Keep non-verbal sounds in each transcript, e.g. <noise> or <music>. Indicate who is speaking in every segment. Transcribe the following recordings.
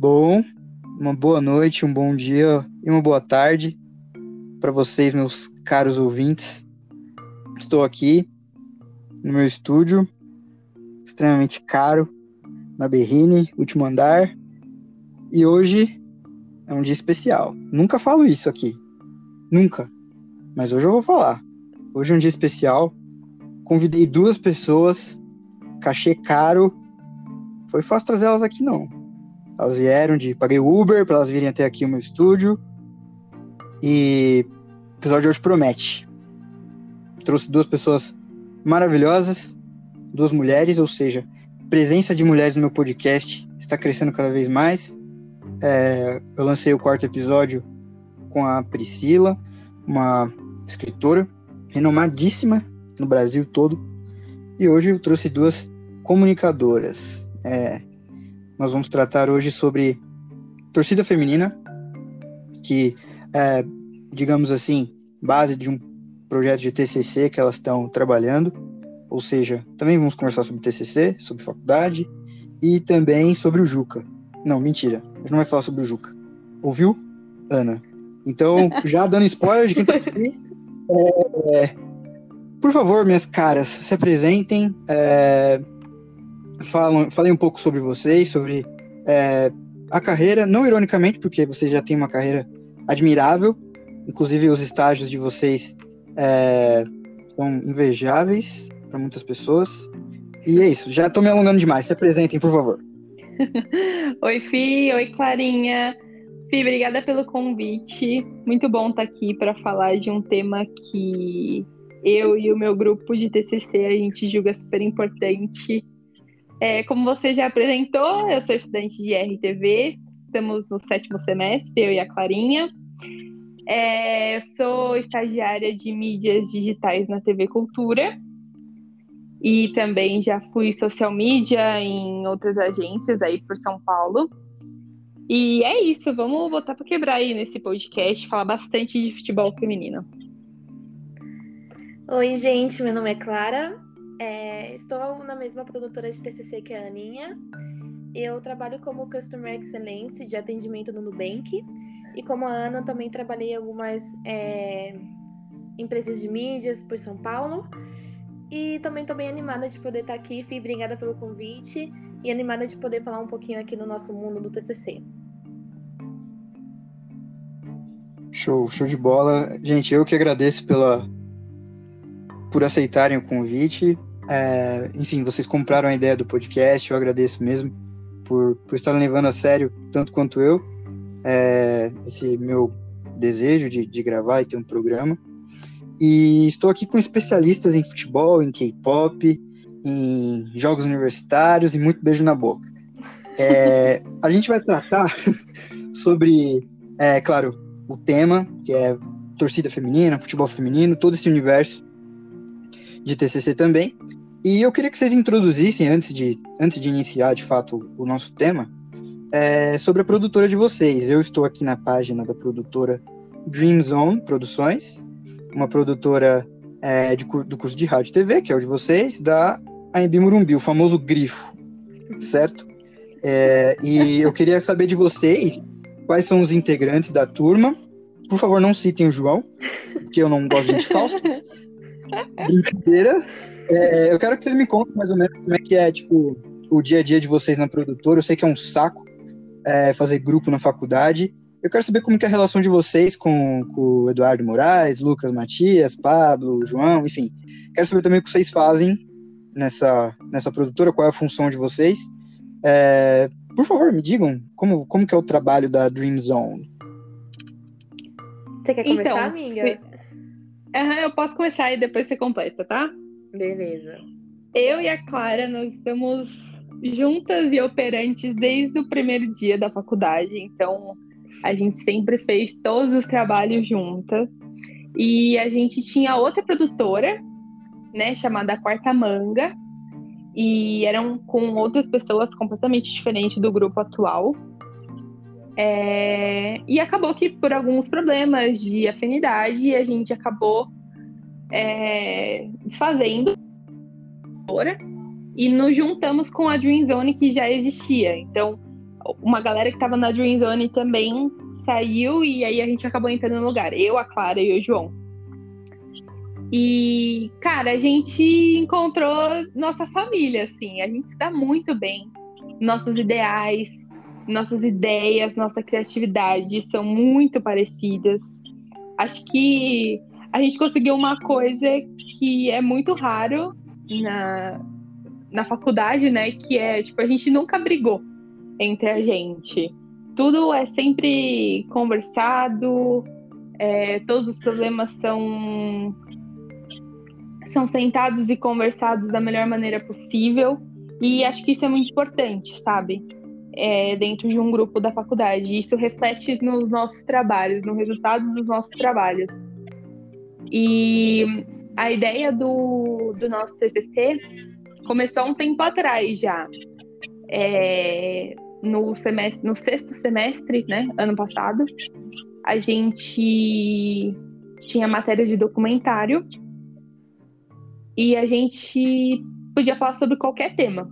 Speaker 1: Bom, uma boa noite, um bom dia e uma boa tarde para vocês, meus caros ouvintes. Estou aqui no meu estúdio, extremamente caro, na Berrine, último andar. E hoje é um dia especial. Nunca falo isso aqui. Nunca. Mas hoje eu vou falar. Hoje é um dia especial. Convidei duas pessoas, cachê caro. Foi fácil trazer elas aqui, não. Elas vieram de. Paguei Uber para elas virem até aqui o meu estúdio. E o episódio de hoje promete. Trouxe duas pessoas maravilhosas, duas mulheres, ou seja, presença de mulheres no meu podcast está crescendo cada vez mais. É, eu lancei o quarto episódio com a Priscila, uma escritora renomadíssima no Brasil todo. E hoje eu trouxe duas comunicadoras. É, nós vamos tratar hoje sobre torcida feminina, que é, digamos assim, base de um projeto de TCC que elas estão trabalhando. Ou seja, também vamos conversar sobre TCC, sobre faculdade e também sobre o Juca. Não, mentira, a gente não vai falar sobre o Juca. Ouviu, Ana? Então, <laughs> já dando spoiler de quem tá aqui, é, por favor, minhas caras, se apresentem. É, falam, falem um pouco sobre vocês, sobre é, a carreira, não ironicamente, porque vocês já têm uma carreira admirável, inclusive os estágios de vocês é, são invejáveis para muitas pessoas. E é isso, já estou me alongando demais, se apresentem, por favor. <laughs>
Speaker 2: oi, Fi, oi, Clarinha. Fi, obrigada pelo convite. Muito bom estar aqui para falar de um tema que eu e o meu grupo de TCC a gente julga super importante é, como você já apresentou, eu sou estudante de RTV, estamos no sétimo semestre, eu e a Clarinha. É, sou estagiária de mídias digitais na TV Cultura e também já fui social media em outras agências aí por São Paulo. E é isso, vamos botar para quebrar aí nesse podcast, falar bastante de futebol feminino.
Speaker 3: Oi, gente, meu nome é Clara, é, estou na mesma produtora de TCC que a Aninha. Eu trabalho como Customer Excellence de atendimento no Nubank. E como a Ana, também trabalhei em algumas é, empresas de mídias por São Paulo. E também estou bem animada de poder estar aqui. Fui obrigada pelo convite. E animada de poder falar um pouquinho aqui no nosso mundo do TCC.
Speaker 1: Show, show de bola. Gente, eu que agradeço pela, por aceitarem o convite. É, enfim, vocês compraram a ideia do podcast, eu agradeço mesmo por, por estarem levando a sério, tanto quanto eu, é, esse meu desejo de, de gravar e ter um programa. E estou aqui com especialistas em futebol, em K-pop, em jogos universitários e muito beijo na boca. É, a gente vai tratar <laughs> sobre, é, claro, o tema, que é torcida feminina, futebol feminino, todo esse universo de TCC também. E eu queria que vocês introduzissem, antes de, antes de iniciar de fato o nosso tema, é, sobre a produtora de vocês. Eu estou aqui na página da produtora Dream Zone Produções, uma produtora é, de, do curso de rádio e TV, que é o de vocês, da AMB Murumbi, o famoso grifo, certo? É, e eu queria saber de vocês quais são os integrantes da turma. Por favor, não citem o João, porque eu não gosto de gente falsa. <laughs> Brincadeira. É, eu quero que vocês me contem mais ou menos como é que é, tipo, o dia a dia de vocês na produtora. Eu sei que é um saco é, fazer grupo na faculdade. Eu quero saber como que é a relação de vocês com, com o Eduardo Moraes, Lucas Matias, Pablo, João, enfim. Quero saber também o que vocês fazem nessa, nessa produtora, qual é a função de vocês. É, por favor, me digam como, como que é o trabalho da Dream Zone.
Speaker 3: Você quer começar, então, amiga?
Speaker 2: Uhum, eu posso começar e depois você completa, tá?
Speaker 3: Beleza.
Speaker 2: Eu e a Clara, nós estamos juntas e operantes desde o primeiro dia da faculdade, então a gente sempre fez todos os trabalhos juntas. E a gente tinha outra produtora, né, chamada Quarta Manga, e eram com outras pessoas completamente diferentes do grupo atual. É... E acabou que por alguns problemas de afinidade a gente acabou é, fazendo e nos juntamos com a Dream Zone que já existia. Então, uma galera que tava na Dream Zone também saiu e aí a gente acabou entrando no lugar. Eu, a Clara e o João. E, cara, a gente encontrou nossa família, assim. A gente se dá muito bem. Nossos ideais, nossas ideias, nossa criatividade são muito parecidas. Acho que a gente conseguiu uma coisa que é muito raro na, na faculdade, né? Que é, tipo, a gente nunca brigou entre a gente. Tudo é sempre conversado, é, todos os problemas são são sentados e conversados da melhor maneira possível. E acho que isso é muito importante, sabe? É, dentro de um grupo da faculdade. Isso reflete nos nossos trabalhos, no resultado dos nossos trabalhos. E a ideia do, do nosso TCC começou um tempo atrás já. É, no semestre, no sexto semestre, né, ano passado, a gente tinha matéria de documentário e a gente podia falar sobre qualquer tema.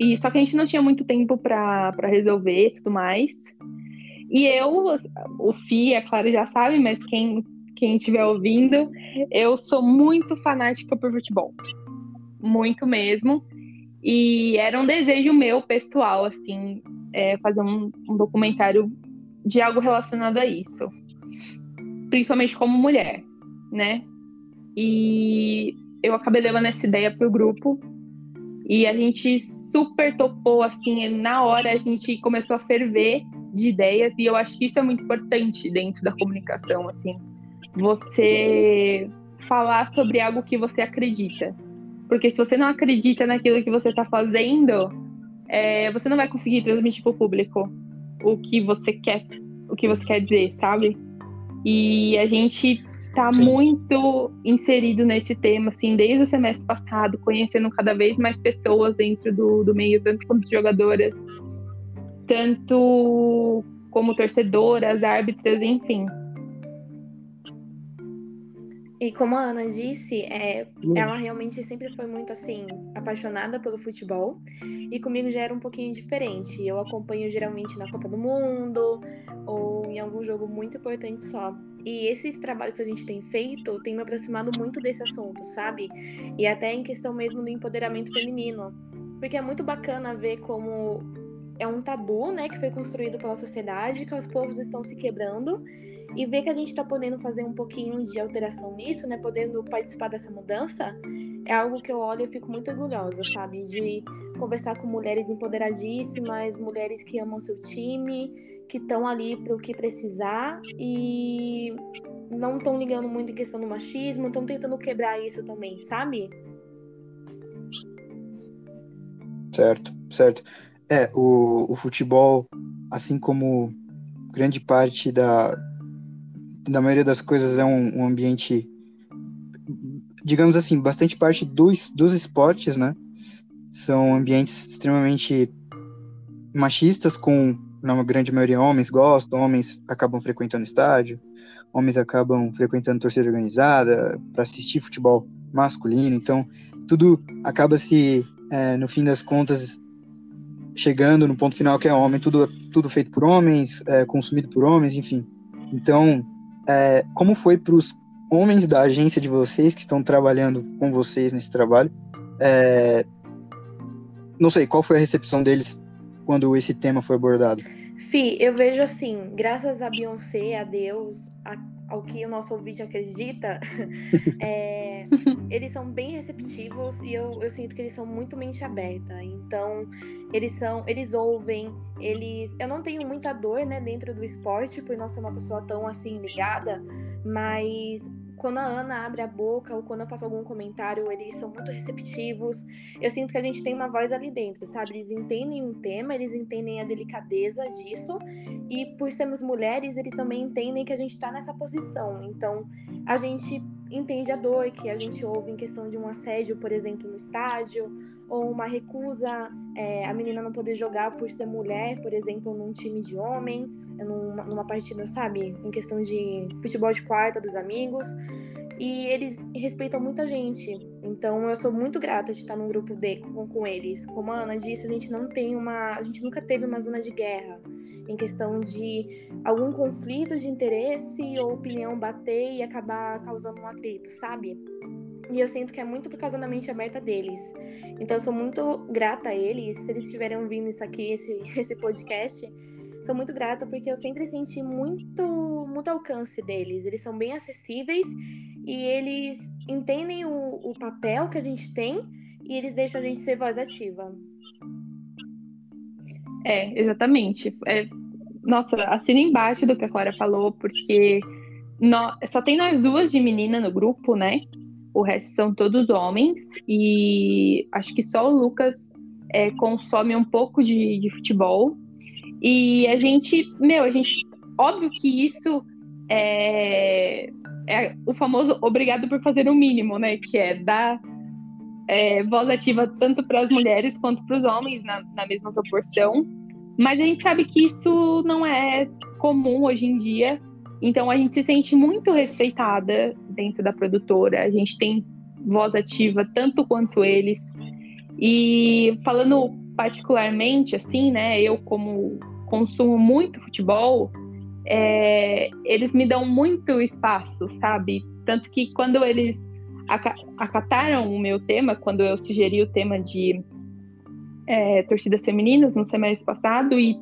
Speaker 2: E só que a gente não tinha muito tempo para resolver tudo mais. E eu, o Fi, a Clara já sabe, mas quem quem estiver ouvindo, eu sou muito fanática por futebol. Muito mesmo. E era um desejo meu pessoal, assim, é, fazer um, um documentário de algo relacionado a isso. Principalmente como mulher, né? E eu acabei levando essa ideia pro grupo e a gente super topou, assim, na hora a gente começou a ferver de ideias e eu acho que isso é muito importante dentro da comunicação, assim. Você falar sobre algo que você acredita. Porque se você não acredita naquilo que você está fazendo, é, você não vai conseguir transmitir para o público o que você quer, o que você quer dizer, sabe? E a gente tá Sim. muito inserido nesse tema, assim, desde o semestre passado, conhecendo cada vez mais pessoas dentro do, do meio, tanto como jogadoras, tanto como torcedoras, árbitras, enfim.
Speaker 3: E como a Ana disse, é, ela realmente sempre foi muito assim, apaixonada pelo futebol. E comigo já era um pouquinho diferente. Eu acompanho geralmente na Copa do Mundo ou em algum jogo muito importante só. E esses trabalhos que a gente tem feito tem me aproximado muito desse assunto, sabe? E até em questão mesmo do empoderamento feminino. Porque é muito bacana ver como é um tabu, né, que foi construído pela sociedade, que os povos estão se quebrando e ver que a gente está podendo fazer um pouquinho de alteração nisso, né? Podendo participar dessa mudança, é algo que eu olho e fico muito orgulhosa, sabe? De conversar com mulheres empoderadíssimas, mulheres que amam seu time, que estão ali para o que precisar e não estão ligando muito em questão do machismo, estão tentando quebrar isso também, sabe?
Speaker 1: Certo, certo. É, o, o futebol, assim como grande parte da, da maioria das coisas é um, um ambiente, digamos assim, bastante parte dos, dos esportes, né? São ambientes extremamente machistas, com, na grande maioria, homens gostam, homens acabam frequentando estádio, homens acabam frequentando torcida organizada para assistir futebol masculino, então tudo acaba se, é, no fim das contas, chegando no ponto final que é homem, tudo, tudo feito por homens, é, consumido por homens, enfim. Então, é, como foi para os homens da agência de vocês que estão trabalhando com vocês nesse trabalho? É, não sei, qual foi a recepção deles quando esse tema foi abordado?
Speaker 3: Fi, eu vejo assim, graças a Beyoncé, a Deus, a ao que o nosso ouvinte acredita, <laughs> é, eles são bem receptivos e eu, eu sinto que eles são muito mente aberta. Então, eles são, eles ouvem, eles. Eu não tenho muita dor, né, dentro do esporte, por não ser uma pessoa tão assim ligada, mas quando a Ana abre a boca ou quando eu faço algum comentário, eles são muito receptivos. Eu sinto que a gente tem uma voz ali dentro, sabe? Eles entendem o tema, eles entendem a delicadeza disso. E por sermos mulheres, eles também entendem que a gente está nessa posição. Então, a gente entende a dor que a gente ouve em questão de um assédio, por exemplo, no estádio, ou uma recusa é, a menina não poder jogar por ser mulher, por exemplo, num time de homens, numa, numa partida, sabe, em questão de futebol de quarta dos amigos. E eles respeitam muita gente. Então eu sou muito grata de estar num grupo de, com, com eles. Como a Ana disse, a gente não tem uma. A gente nunca teve uma zona de guerra em questão de algum conflito de interesse ou opinião bater e acabar causando um atrito, sabe? E eu sinto que é muito por causa da mente aberta deles. Então eu sou muito grata a eles. Se eles estiverem ouvindo isso aqui, esse, <laughs> esse podcast, sou muito grata porque eu sempre senti muito, muito alcance deles. Eles são bem acessíveis e eles entendem o, o papel que a gente tem e eles deixam a gente ser voz ativa.
Speaker 2: É, exatamente. É, nossa, assina embaixo do que a Clara falou, porque nós, só tem nós duas de menina no grupo, né? O resto são todos homens. E acho que só o Lucas é, consome um pouco de, de futebol. E a gente, meu, a gente. Óbvio que isso é, é o famoso obrigado por fazer o mínimo, né? Que é dar é, voz ativa tanto para as mulheres quanto para os homens na, na mesma proporção. Mas a gente sabe que isso não é comum hoje em dia. Então a gente se sente muito respeitada dentro da produtora. A gente tem voz ativa tanto quanto eles. E falando particularmente assim, né, eu como consumo muito futebol, é, eles me dão muito espaço, sabe? Tanto que quando eles acataram o meu tema, quando eu sugeri o tema de é, torcidas femininas no semestre passado e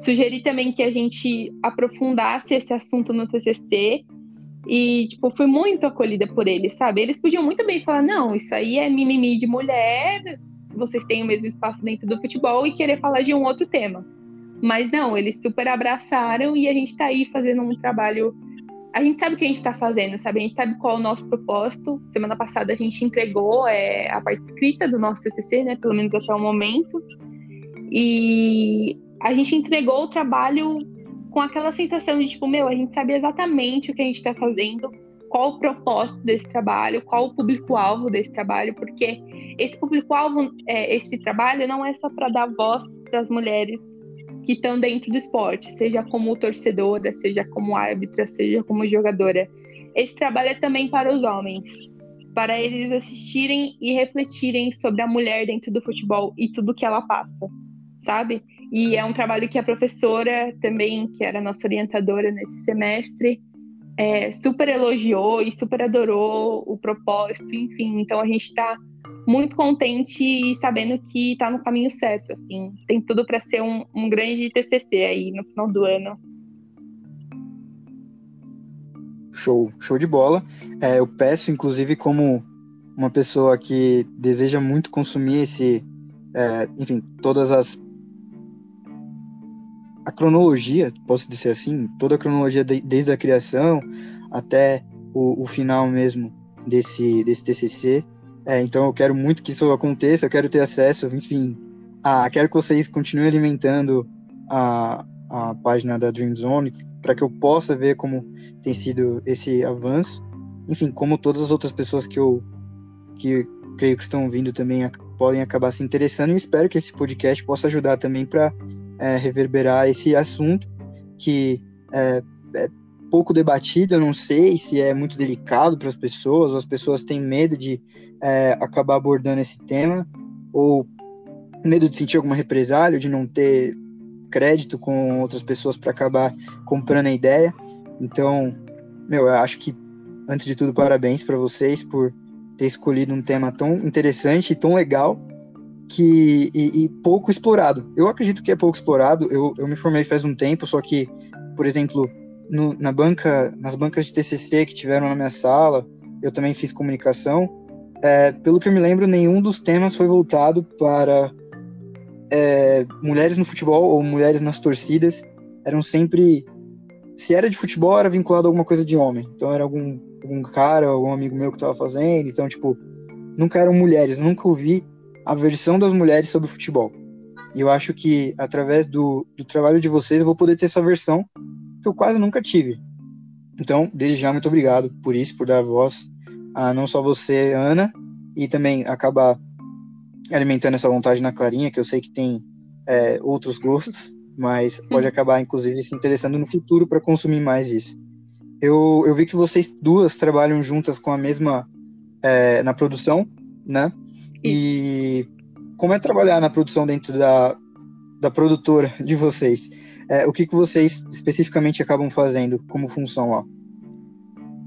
Speaker 2: sugeri também que a gente aprofundasse esse assunto no TCC e, tipo, fui muito acolhida por eles, sabe? Eles podiam muito bem falar, não, isso aí é mimimi de mulher, vocês têm o mesmo espaço dentro do futebol e querer falar de um outro tema. Mas não, eles super abraçaram e a gente está aí fazendo um trabalho. A gente sabe o que a gente está fazendo, sabe? A gente sabe qual é o nosso propósito. Semana passada a gente entregou é, a parte escrita do nosso TCC, né? Pelo menos até o momento. E a gente entregou o trabalho com aquela sensação de tipo, meu, a gente sabe exatamente o que a gente está fazendo, qual o propósito desse trabalho, qual o público-alvo desse trabalho, porque esse público-alvo, é, esse trabalho não é só para dar voz para as mulheres que estão dentro do esporte, seja como torcedora, seja como árbitra, seja como jogadora. Esse trabalho é também para os homens, para eles assistirem e refletirem sobre a mulher dentro do futebol e tudo que ela passa, sabe? E é um trabalho que a professora também, que era nossa orientadora nesse semestre, é, super elogiou e super adorou o propósito, enfim. Então a gente está muito contente e sabendo que está no caminho certo, assim. Tem tudo para ser um, um grande TCC aí no final do ano.
Speaker 1: Show, show de bola. É, eu peço, inclusive, como uma pessoa que deseja muito consumir esse, é, enfim, todas as a cronologia, posso dizer assim, toda a cronologia de, desde a criação até o, o final mesmo desse, desse TCC. É, então eu quero muito que isso aconteça, eu quero ter acesso, enfim, a, quero que vocês continuem alimentando a, a página da Dream Zone para que eu possa ver como tem sido esse avanço. Enfim, como todas as outras pessoas que eu que creio que estão vindo também podem acabar se interessando e espero que esse podcast possa ajudar também para é, reverberar esse assunto que é, é pouco debatido, eu não sei se é muito delicado para as pessoas, as pessoas têm medo de é, acabar abordando esse tema, ou medo de sentir alguma represália, de não ter crédito com outras pessoas para acabar comprando a ideia. Então, meu, eu acho que, antes de tudo, parabéns para vocês por ter escolhido um tema tão interessante e tão legal que e, e, pouco explorado. Eu acredito que é pouco explorado. Eu, eu me formei faz um tempo, só que, por exemplo, no, na banca, nas bancas de TCC que tiveram na minha sala, eu também fiz comunicação. É, pelo que eu me lembro, nenhum dos temas foi voltado para é, mulheres no futebol ou mulheres nas torcidas. Eram sempre, se era de futebol, era vinculado a alguma coisa de homem. Então era algum, algum cara, algum amigo meu que estava fazendo. Então, tipo, nunca eram mulheres. Nunca ouvi a versão das mulheres sobre futebol. E eu acho que através do, do trabalho de vocês eu vou poder ter essa versão que eu quase nunca tive. Então, desde já, muito obrigado por isso, por dar voz a não só você, Ana, e também acabar alimentando essa vontade na Clarinha, que eu sei que tem é, outros gostos, mas pode acabar, inclusive, se interessando no futuro para consumir mais isso. eu, eu vi que vocês duas trabalham juntas com a mesma é, na produção, né? E como é trabalhar na produção dentro da, da produtora de vocês? É, o que, que vocês especificamente acabam fazendo como função lá?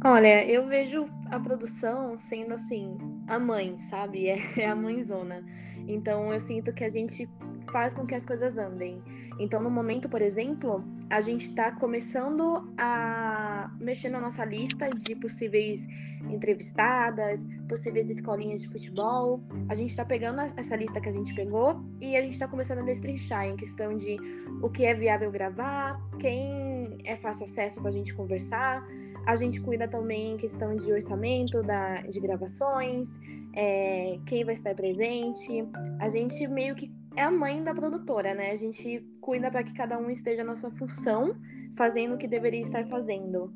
Speaker 3: Olha, eu vejo a produção sendo assim, a mãe, sabe? É, <laughs> é a mãezona. Então eu sinto que a gente faz com que as coisas andem. Então, no momento, por exemplo, a gente está começando a mexer na nossa lista de possíveis entrevistadas, possíveis escolinhas de futebol. A gente está pegando essa lista que a gente pegou e a gente está começando a destrinchar em questão de o que é viável gravar, quem é fácil acesso para a gente conversar. A gente cuida também em questão de orçamento da, de gravações, é, quem vai estar presente. A gente meio que é a mãe da produtora, né? A gente cuida para que cada um esteja na sua função, fazendo o que deveria estar fazendo.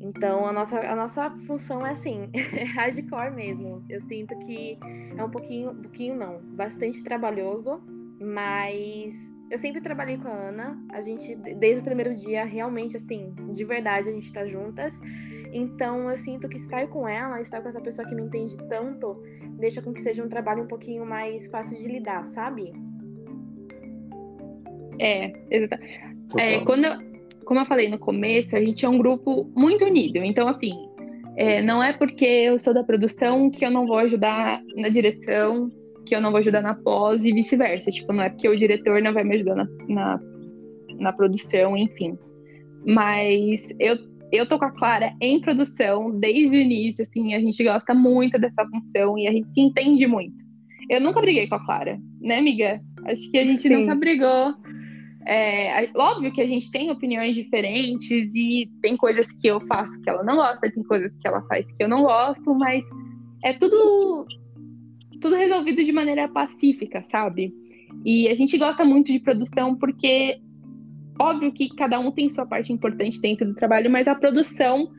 Speaker 3: Então, a nossa, a nossa função é assim, é <laughs> hardcore mesmo. Eu sinto que é um pouquinho, um pouquinho não, bastante trabalhoso, mas eu sempre trabalhei com a Ana. A gente, desde o primeiro dia, realmente, assim, de verdade, a gente tá juntas. Então, eu sinto que estar com ela, estar com essa pessoa que me entende tanto, deixa com que seja um trabalho um pouquinho mais fácil de lidar, sabe?
Speaker 2: É, exatamente. É, quando eu, como eu falei no começo, a gente é um grupo muito unido. Então, assim, é, não é porque eu sou da produção que eu não vou ajudar na direção, que eu não vou ajudar na pós e vice-versa. Tipo, não é porque o diretor não vai me ajudar na, na, na produção, enfim. Mas eu, eu tô com a Clara em produção desde o início, assim, a gente gosta muito dessa função e a gente se entende muito. Eu nunca briguei com a Clara, né, amiga? Acho que a gente Sim. nunca brigou. É, óbvio que a gente tem opiniões diferentes e tem coisas que eu faço que ela não gosta, tem coisas que ela faz que eu não gosto, mas é tudo tudo resolvido de maneira pacífica, sabe? E a gente gosta muito de produção porque óbvio que cada um tem sua parte importante dentro do trabalho, mas a produção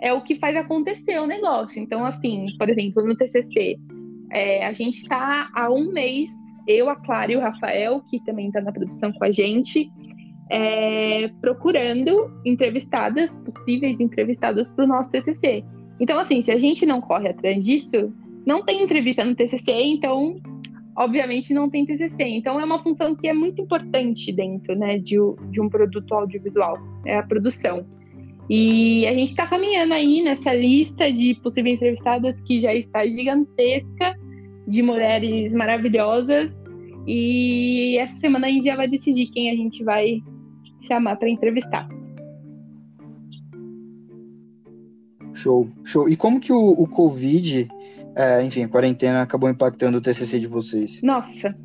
Speaker 2: é o que faz acontecer o negócio. Então, assim, por exemplo, no TCC, é, a gente está há um mês eu, a Clara e o Rafael, que também está na produção com a gente, é, procurando entrevistadas, possíveis entrevistadas para o nosso TCC. Então, assim, se a gente não corre atrás disso, não tem entrevista no TCC, então, obviamente, não tem TCC. Então, é uma função que é muito importante dentro né, de, de um produto audiovisual, é a produção. E a gente está caminhando aí nessa lista de possíveis entrevistadas que já está gigantesca de mulheres maravilhosas. E essa semana a gente já vai decidir quem a gente vai chamar para entrevistar.
Speaker 1: Show, show. E como que o, o Covid, é, enfim, a quarentena acabou impactando o TCC de vocês?
Speaker 2: Nossa,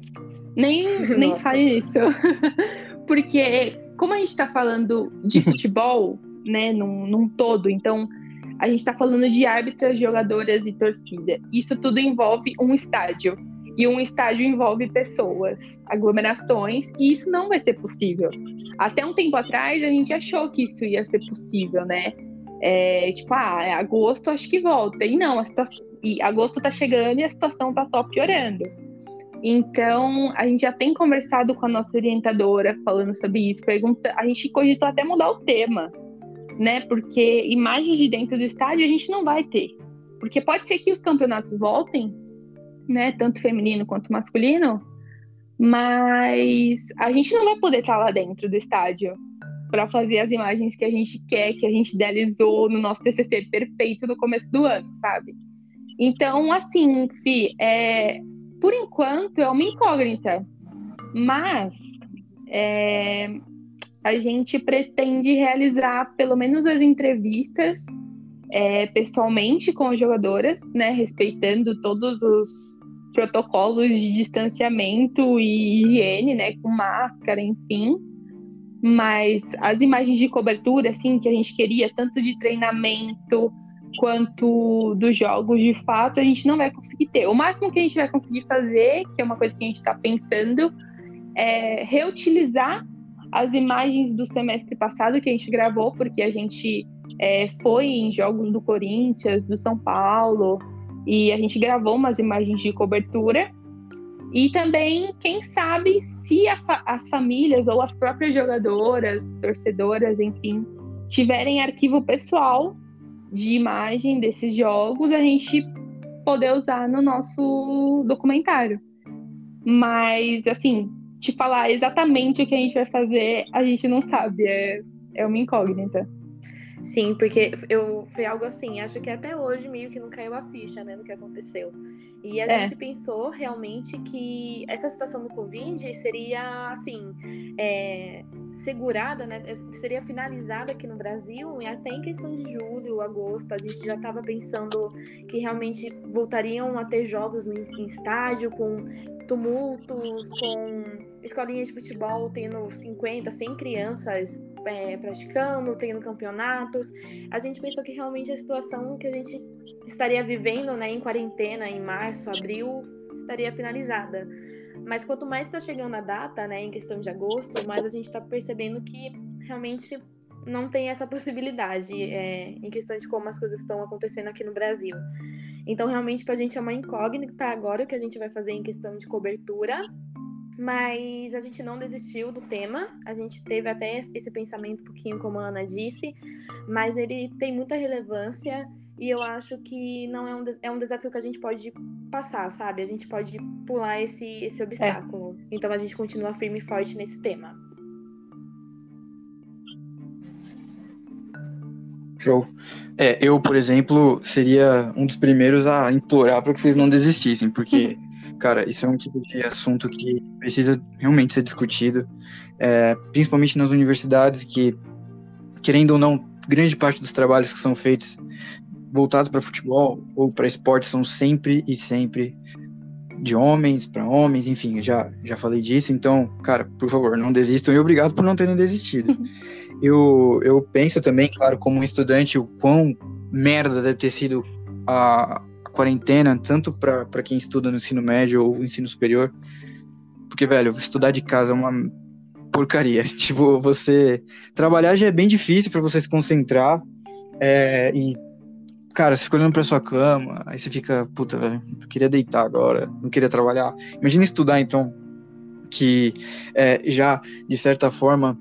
Speaker 2: nem, <laughs> nem fale isso. <laughs> Porque, como a gente está falando de <laughs> futebol, né, num, num todo, então a gente está falando de árbitras, jogadoras e torcida. Isso tudo envolve um estádio. E um estádio envolve pessoas, aglomerações, e isso não vai ser possível. Até um tempo atrás, a gente achou que isso ia ser possível, né? É, tipo, ah, é agosto acho que volta. E não, a situação, e agosto tá chegando e a situação tá só piorando. Então, a gente já tem conversado com a nossa orientadora falando sobre isso. Pergunta, a gente cogitou até mudar o tema né? Porque imagens de dentro do estádio a gente não vai ter. Porque pode ser que os campeonatos voltem, né? Tanto feminino quanto masculino, mas a gente não vai poder estar lá dentro do estádio para fazer as imagens que a gente quer, que a gente idealizou no nosso TCC perfeito no começo do ano, sabe? Então, assim, Fi, é, por enquanto é uma incógnita, mas é, a gente pretende realizar pelo menos as entrevistas é, pessoalmente com as jogadoras, né, respeitando todos os protocolos de distanciamento e higiene, né, com máscara, enfim. Mas as imagens de cobertura, assim, que a gente queria, tanto de treinamento quanto dos jogos de fato, a gente não vai conseguir ter. O máximo que a gente vai conseguir fazer, que é uma coisa que a gente está pensando, é reutilizar as imagens do semestre passado que a gente gravou, porque a gente é, foi em jogos do Corinthians, do São Paulo, e a gente gravou umas imagens de cobertura. E também, quem sabe, se as famílias ou as próprias jogadoras, torcedoras, enfim, tiverem arquivo pessoal de imagem desses jogos, a gente poder usar no nosso documentário. Mas, assim, te falar exatamente o que a gente vai fazer, a gente não sabe. É, é uma incógnita.
Speaker 3: Sim, porque eu foi algo assim, acho que até hoje meio que não caiu a ficha, né, do que aconteceu. E a é. gente pensou realmente que essa situação do Covid seria, assim, é, segurada, né, seria finalizada aqui no Brasil e até em questão de julho, agosto, a gente já estava pensando que realmente voltariam a ter jogos em, em estádio com tumultos, com escolinhas de futebol tendo 50, 100 crianças é, praticando, tendo campeonatos. A gente pensou que realmente a situação que a gente estaria vivendo né, em quarentena em março, abril, estaria finalizada. Mas quanto mais está chegando a data, né, em questão de agosto, mais a gente está percebendo que realmente não tem essa possibilidade é, em questão de como as coisas estão acontecendo aqui no Brasil. Então, realmente, para a gente é uma incógnita agora o que a gente vai fazer em questão de cobertura mas a gente não desistiu do tema. A gente teve até esse pensamento um pouquinho, como a Ana disse, mas ele tem muita relevância e eu acho que não é um, é um desafio que a gente pode passar, sabe? A gente pode pular esse, esse obstáculo. É. Então a gente continua firme e forte nesse tema.
Speaker 1: Show. É, eu, por exemplo, seria um dos primeiros a implorar para que vocês não desistissem, porque <laughs> Cara, isso é um tipo de assunto que precisa realmente ser discutido, é, principalmente nas universidades que, querendo ou não, grande parte dos trabalhos que são feitos voltados para futebol ou para esporte são sempre e sempre de homens para homens, enfim, já, já falei disso, então, cara, por favor, não desistam e obrigado por não terem desistido. <laughs> eu, eu penso também, claro, como um estudante, o quão merda deve ter sido a, quarentena, tanto para quem estuda no ensino médio ou ensino superior. Porque, velho, estudar de casa é uma porcaria. <laughs> Tipo, você. Trabalhar já é bem difícil para você se concentrar. É, e, cara, você fica olhando pra sua cama, aí você fica, puta, velho, queria deitar agora, não queria trabalhar. Imagina estudar, então, que é, já, de certa forma,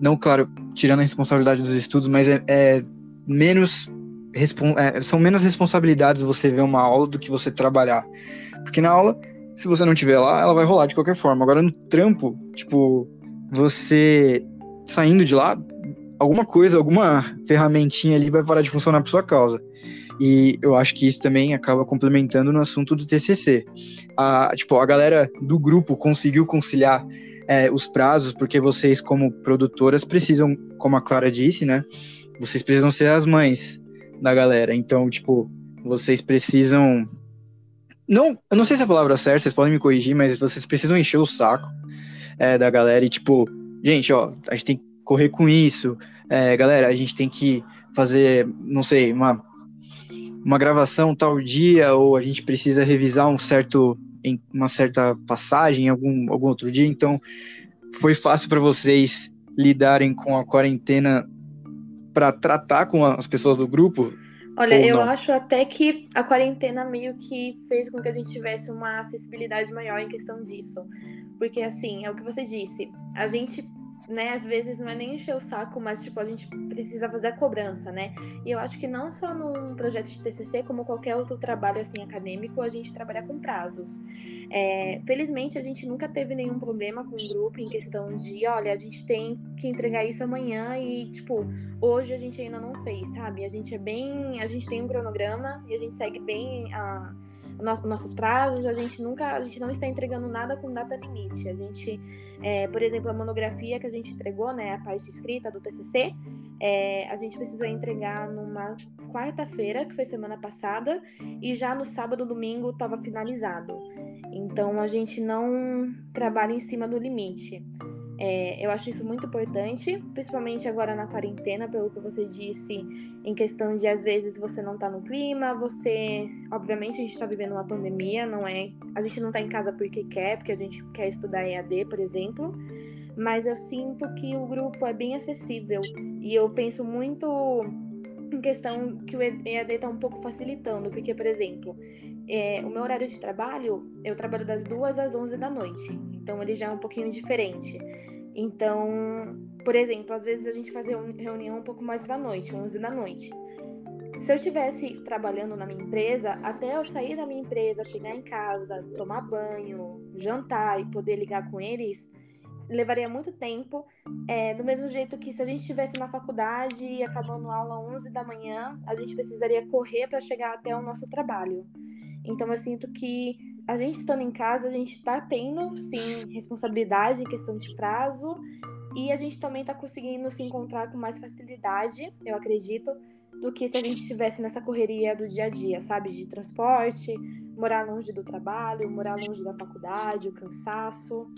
Speaker 1: não, claro, tirando a responsabilidade dos estudos, mas é, é menos é, são menos responsabilidades você ver uma aula do que você trabalhar. Porque na aula, se você não tiver lá, ela vai rolar de qualquer forma. Agora no trampo, tipo, você saindo de lá, alguma coisa, alguma ferramentinha ali vai parar de funcionar por sua causa. E eu acho que isso também acaba complementando no assunto do TCC. A, tipo, a galera do grupo conseguiu conciliar é, os prazos, porque vocês, como produtoras, precisam, como a Clara disse, né? Vocês precisam ser as mães da galera. Então, tipo, vocês precisam. Não, eu não sei se é a palavra certa, vocês podem me corrigir, mas vocês precisam encher o saco é, da galera e, tipo, gente, ó, a gente tem que correr com isso. É, galera, a gente tem que fazer, não sei, uma, uma gravação tal dia, ou a gente precisa revisar um certo, uma certa passagem algum, algum outro dia. Então, foi fácil para vocês lidarem com a quarentena para tratar com as pessoas do grupo?
Speaker 3: Olha, eu acho até que a quarentena meio que fez com que a gente tivesse uma acessibilidade maior em questão disso. Porque, assim, é o que você disse, a gente né, às vezes não é nem encher o saco, mas tipo, a gente precisa fazer a cobrança, né? E eu acho que não só num projeto de TCC, como qualquer outro trabalho assim acadêmico, a gente trabalha com prazos. É, felizmente a gente nunca teve nenhum problema com o grupo em questão de, olha, a gente tem que entregar isso amanhã e tipo, hoje a gente ainda não fez, sabe? A gente é bem, a gente tem um cronograma e a gente segue bem a nossos prazos, a gente nunca, a gente não está entregando nada com data limite. A gente, é, por exemplo, a monografia que a gente entregou, né, a parte escrita do TCC, é, a gente precisou entregar numa quarta-feira, que foi semana passada, e já no sábado, domingo, estava finalizado. Então a gente não trabalha em cima do limite. É, eu acho isso muito importante, principalmente agora na quarentena, pelo que você disse, em questão de às vezes você não tá no clima, você. Obviamente a gente tá vivendo uma pandemia, não é. A gente não tá em casa porque quer, porque a gente quer estudar EAD, por exemplo. Mas eu sinto que o grupo é bem acessível. E eu penso muito em questão que o EAD tá um pouco facilitando, porque, por exemplo, é, o meu horário de trabalho, eu trabalho das duas às onze da noite. Então ele já é um pouquinho diferente. Então, por exemplo, às vezes a gente faz reunião um pouco mais pra noite, 11 da noite. Se eu estivesse trabalhando na minha empresa, até eu sair da minha empresa, chegar em casa, tomar banho, jantar e poder ligar com eles, levaria muito tempo. É, do mesmo jeito que se a gente estivesse na faculdade e acabando a aula 11 da manhã, a gente precisaria correr para chegar até o nosso trabalho. Então eu sinto que a gente estando em casa, a gente está tendo, sim, responsabilidade em questão de prazo e a gente também está conseguindo se encontrar com mais facilidade, eu acredito, do que se a gente estivesse nessa correria do dia a dia, sabe? De transporte, morar longe do trabalho, morar longe da faculdade, o cansaço.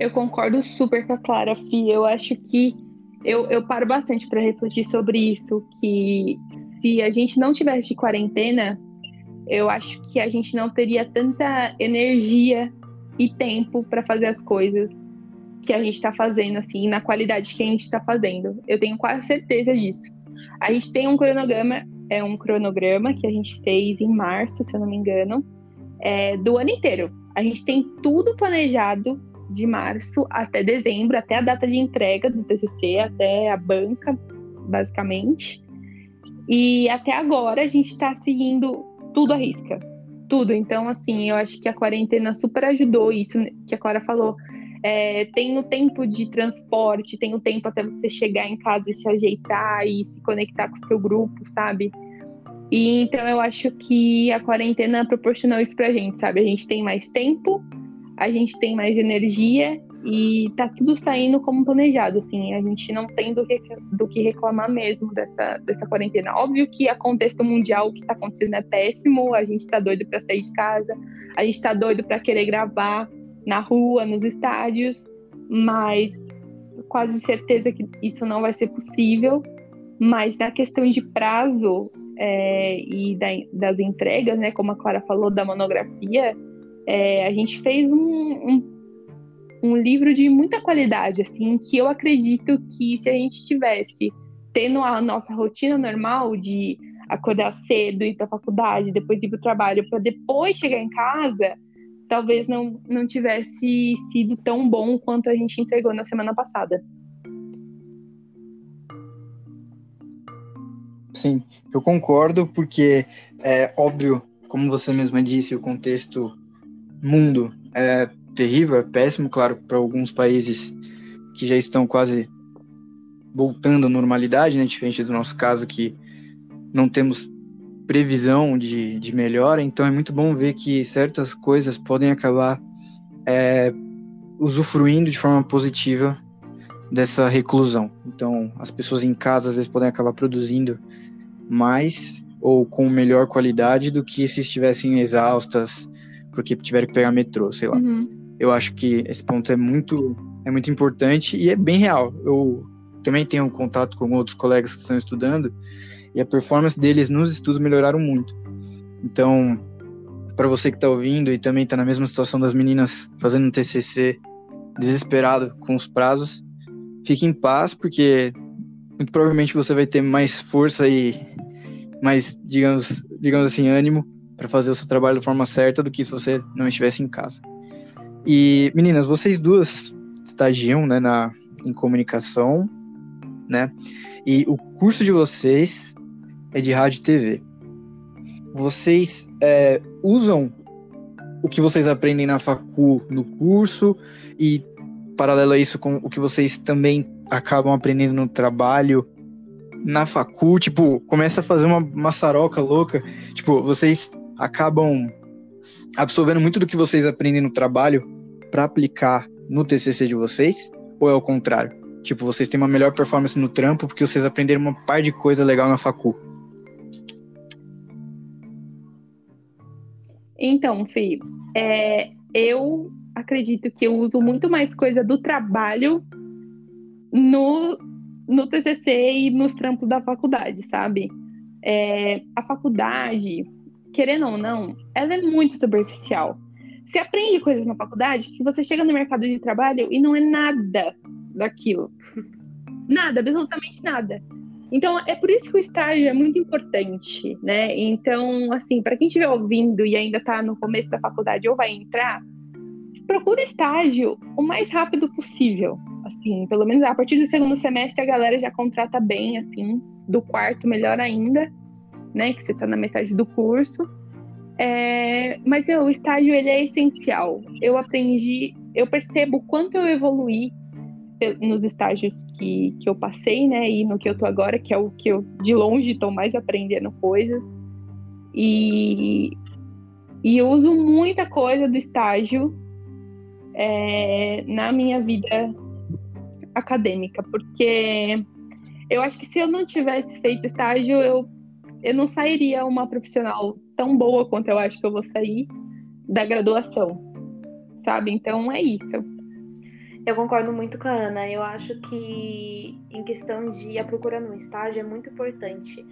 Speaker 2: Eu concordo super com a Clara, Fi. Eu acho que eu, eu paro bastante para refletir sobre isso, que se a gente não tivesse de quarentena, eu acho que a gente não teria tanta energia e tempo para fazer as coisas que a gente está fazendo, assim, na qualidade que a gente está fazendo. Eu tenho quase certeza disso. A gente tem um cronograma, é um cronograma que a gente fez em março, se eu não me engano, é, do ano inteiro. A gente tem tudo planejado de março até dezembro, até a data de entrega do TCC, até a banca, basicamente. E até agora a gente está seguindo tudo à risca. Tudo. Então, assim, eu acho que a quarentena super ajudou isso que a Clara falou. É, tem o tempo de transporte, tem o tempo até você chegar em casa e se ajeitar e se conectar com o seu grupo, sabe? E então eu acho que a quarentena proporcionou isso pra gente, sabe? A gente tem mais tempo, a gente tem mais energia e tá tudo saindo como planejado, assim, a gente não tem do que, reclamar mesmo dessa, dessa quarentena. Óbvio que a contexto mundial o que tá acontecendo é péssimo, a gente tá doido para sair de casa, a gente tá doido para querer gravar na rua, nos estádios, mas quase certeza que isso não vai ser possível. Mas na questão de prazo é, e da, das entregas, né, como a Clara falou da monografia, é, a gente fez um, um um livro de muita qualidade, assim, que eu acredito que se a gente tivesse tendo a nossa rotina normal de acordar cedo, ir para a faculdade, depois ir para o trabalho, para depois chegar em casa, talvez não, não tivesse sido tão bom quanto a gente entregou na semana passada.
Speaker 1: Sim, eu concordo, porque é óbvio, como você mesma disse, o contexto mundo é terrível, é péssimo, claro, para alguns países que já estão quase voltando à normalidade, né? Diferente do nosso caso, que não temos previsão de, de melhora, então é muito bom ver que certas coisas podem acabar é, usufruindo de forma positiva dessa reclusão. Então, as pessoas em casa às vezes podem acabar produzindo mais ou com melhor qualidade do que se estivessem exaustas porque tiveram que pegar metrô, sei lá. Uhum. Eu acho que esse ponto é muito, é muito importante e é bem real. Eu também tenho contato com outros colegas que estão estudando e a performance deles nos estudos melhoraram muito. Então, para você que está ouvindo e também está na mesma situação das meninas fazendo um TCC desesperado com os prazos, fique em paz, porque muito provavelmente você vai ter mais força e mais, digamos, digamos assim, ânimo para fazer o seu trabalho da forma certa do que se você não estivesse em casa. E, meninas, vocês duas estagiam né, na, em comunicação, né? E o curso de vocês é de rádio e TV. Vocês é, usam o que vocês aprendem na facu no curso e paralelo a isso com o que vocês também acabam aprendendo no trabalho na facu, tipo, começa a fazer uma maçaroca louca, tipo, vocês acabam absorvendo muito do que vocês aprendem no trabalho para aplicar no TCC de vocês? Ou é o contrário? Tipo, vocês têm uma melhor performance no trampo porque vocês aprenderam uma par de coisa legal na facu?
Speaker 2: Então, Fih, é, eu acredito que eu uso muito mais coisa do trabalho no, no TCC e nos trampos da faculdade, sabe? É, a faculdade, querendo ou não, ela é muito superficial. Você aprende coisas na faculdade que você chega no mercado de trabalho e não é nada daquilo. Nada, absolutamente nada. Então, é por isso que o estágio é muito importante, né? Então, assim, para quem estiver ouvindo e ainda está no começo da faculdade ou vai entrar, procura estágio o mais rápido possível. Assim, pelo menos a partir do segundo semestre a galera já contrata bem, assim, do quarto melhor ainda, né? Que você está na metade do curso. É, mas o estágio ele é essencial. Eu aprendi, eu percebo quanto eu evoluí nos estágios que, que eu passei, né? E no que eu tô agora, que é o que eu de longe estou mais aprendendo coisas. E, e eu uso muita coisa do estágio é, na minha vida acadêmica, porque eu acho que se eu não tivesse feito estágio, eu, eu não sairia uma profissional tão boa quanto eu acho que eu vou sair da graduação, sabe? Então é isso.
Speaker 3: Eu concordo muito com a Ana. Eu acho que, em questão de a procura no estágio, é muito importante.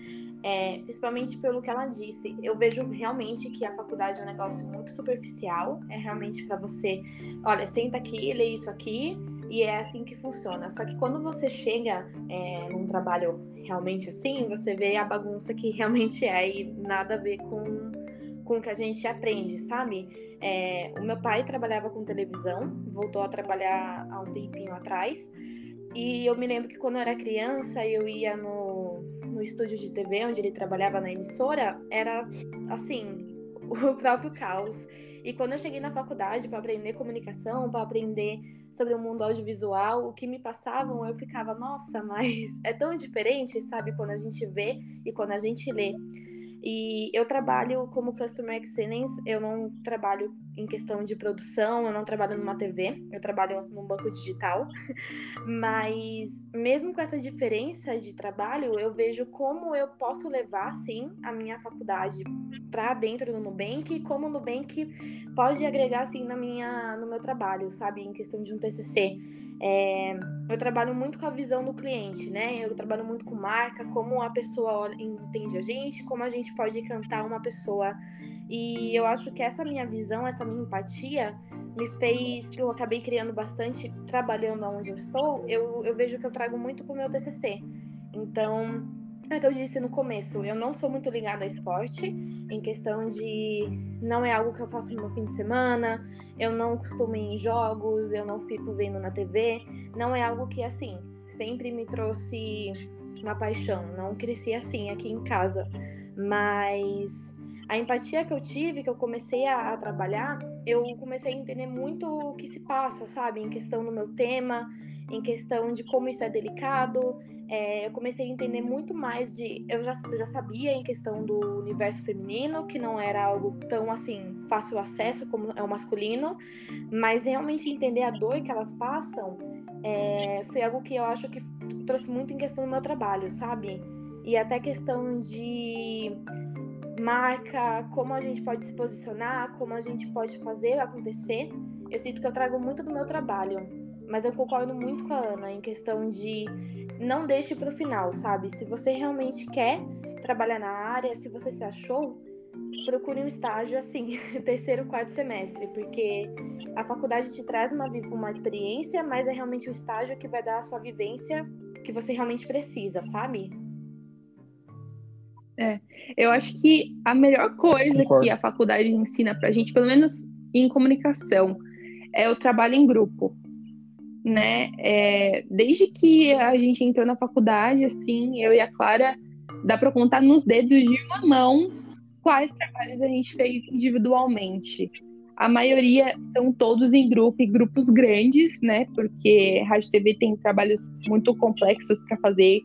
Speaker 3: É, principalmente pelo que ela disse. Eu vejo realmente que a faculdade é um negócio muito superficial. É realmente para você, olha, senta aqui, lê isso aqui, e é assim que funciona. Só que quando você chega é, num trabalho realmente assim, você vê a bagunça que <laughs> realmente é e nada a ver com, com o que a gente aprende, sabe? É, o meu pai trabalhava com televisão, voltou a trabalhar há um tempinho atrás. E eu me lembro que quando eu era criança, eu ia no, no estúdio de TV, onde ele trabalhava na emissora, era assim, <laughs> o próprio caos. E quando eu cheguei na faculdade para aprender comunicação, para aprender sobre o mundo audiovisual, o que me passavam, eu ficava, nossa, mas <laughs> é tão diferente, sabe, quando a gente vê e quando a gente lê. E eu trabalho como Customer Excellence, eu não trabalho em questão de produção, eu não trabalho numa TV, eu trabalho num banco digital. <laughs> Mas mesmo com essa diferença de trabalho, eu vejo como eu posso levar, sim, a minha faculdade para dentro do Nubank e como o Nubank pode agregar, sim, na minha, no meu trabalho, sabe, em questão de um TCC. É, eu trabalho muito com a visão do cliente, né? Eu trabalho muito com marca, como a pessoa entende a gente, como a gente pode cantar uma pessoa. E eu acho que essa minha visão, essa minha empatia, me fez. Eu acabei criando bastante, trabalhando onde eu estou. Eu, eu vejo que eu trago muito para o meu TCC. Então, é que eu disse no começo, eu não sou muito ligada a esporte, em questão de não é algo que eu faço no meu fim de semana, eu não costumo ir em jogos, eu não fico vendo na TV, não é algo que assim sempre me trouxe uma paixão, não cresci assim aqui em casa, mas a empatia que eu tive, que eu comecei a, a, trabalhar, eu comecei a entender muito o que se passa, sabe, em questão no meu tema, em questão de como isso é delicado, é, eu comecei a entender muito mais de. Eu já, eu já sabia em questão do universo feminino, que não era algo tão assim, fácil acesso como é o masculino, mas realmente entender a dor que elas passam é, foi algo que eu acho que trouxe muito em questão do meu trabalho, sabe? E até questão de marca, como a gente pode se posicionar, como a gente pode fazer acontecer. Eu sinto que eu trago muito do meu trabalho, mas eu concordo muito com a Ana em questão de não deixe para o final, sabe? Se você realmente quer trabalhar na área, se você se achou, procure um estágio assim, <laughs> terceiro, quarto semestre, porque a faculdade te traz uma, uma experiência, mas é realmente o estágio que vai dar a sua vivência que você realmente precisa, sabe?
Speaker 2: É, eu acho que a melhor coisa Concordo. que a faculdade ensina pra gente, pelo menos em comunicação, é o trabalho em grupo né? É, desde que a gente entrou na faculdade, assim, eu e a Clara, dá para contar nos dedos de uma mão quais trabalhos a gente fez individualmente. A maioria são todos em grupo e grupos grandes, né? Porque Rádio TV tem trabalhos muito complexos para fazer,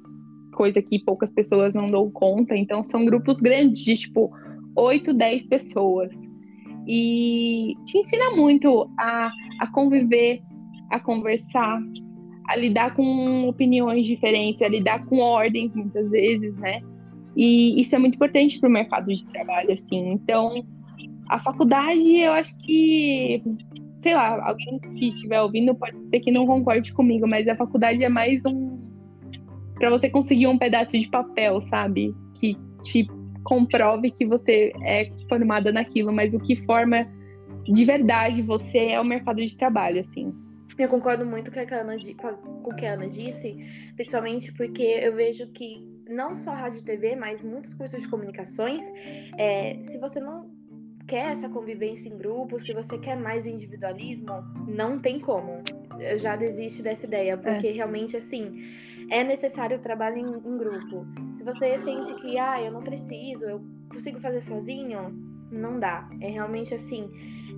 Speaker 2: coisa que poucas pessoas não dão conta. Então, são grupos grandes, de tipo 8, 10 pessoas. E te ensina muito a, a conviver a conversar, a lidar com opiniões diferentes, a lidar com ordens muitas vezes, né? E isso é muito importante para o mercado de trabalho, assim. Então, a faculdade, eu acho que, sei lá, alguém que estiver ouvindo pode ser que não concorde comigo, mas a faculdade é mais um para você conseguir um pedaço de papel, sabe? Que te comprove que você é formada naquilo, mas o que forma de verdade você é o mercado de trabalho, assim.
Speaker 3: Eu concordo muito com, a Ana, com o que a Ana disse, principalmente porque eu vejo que não só rádio e TV, mas muitos cursos de comunicações, é, se você não quer essa convivência em grupo, se você quer mais individualismo, não tem como. Eu já desiste dessa ideia, porque é. realmente assim é necessário o trabalho em, em, grupo. Se você sente que ah, eu não preciso, eu consigo fazer sozinho, não dá. É realmente assim,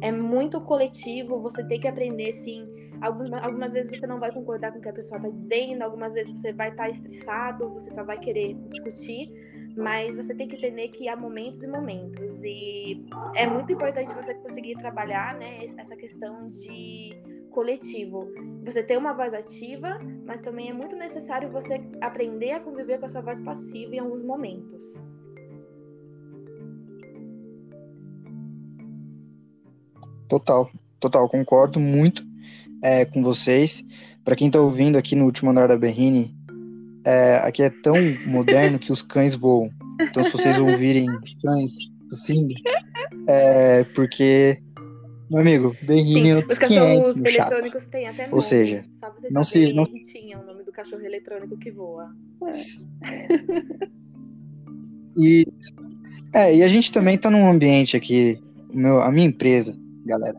Speaker 3: é muito coletivo, você tem que aprender sim. Algumas, algumas vezes você não vai concordar com o que a pessoa está dizendo, algumas vezes você vai estar tá estressado, você só vai querer discutir mas você tem que entender que há momentos e momentos e é muito importante você conseguir trabalhar né, essa questão de coletivo. Você ter uma voz ativa, mas também é muito necessário você aprender a conviver com a sua voz passiva em alguns momentos.
Speaker 1: Total, total, concordo muito é, com vocês. Para quem está ouvindo aqui no último andar da Berrine, é, aqui é tão moderno que os cães voam. Então, se vocês ouvirem cães tossindo, é porque, meu amigo, Berrine
Speaker 3: Os cachorros eletrônicos têm até nome.
Speaker 1: Ou seja,
Speaker 3: Só você
Speaker 1: não se não
Speaker 3: tinha o nome do cachorro eletrônico que voa.
Speaker 1: E é, e a gente também tá num ambiente aqui, meu, a minha empresa, galera,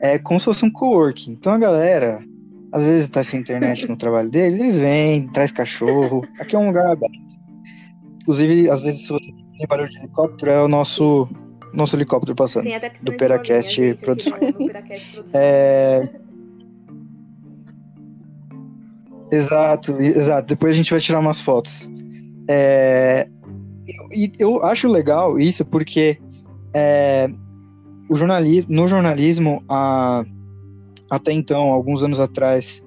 Speaker 1: é como se fosse um coworking. Então a galera às vezes tá sem internet no trabalho deles, eles vêm, traz cachorro. Aqui é um lugar aberto. Inclusive, às vezes, se você tem barulho de helicóptero, é o nosso, nosso helicóptero passando. do Peracast Produções. É... Exato, exato. Depois a gente vai tirar umas fotos. É... E eu acho legal isso porque é... o jornalismo, no jornalismo, a até então, alguns anos atrás,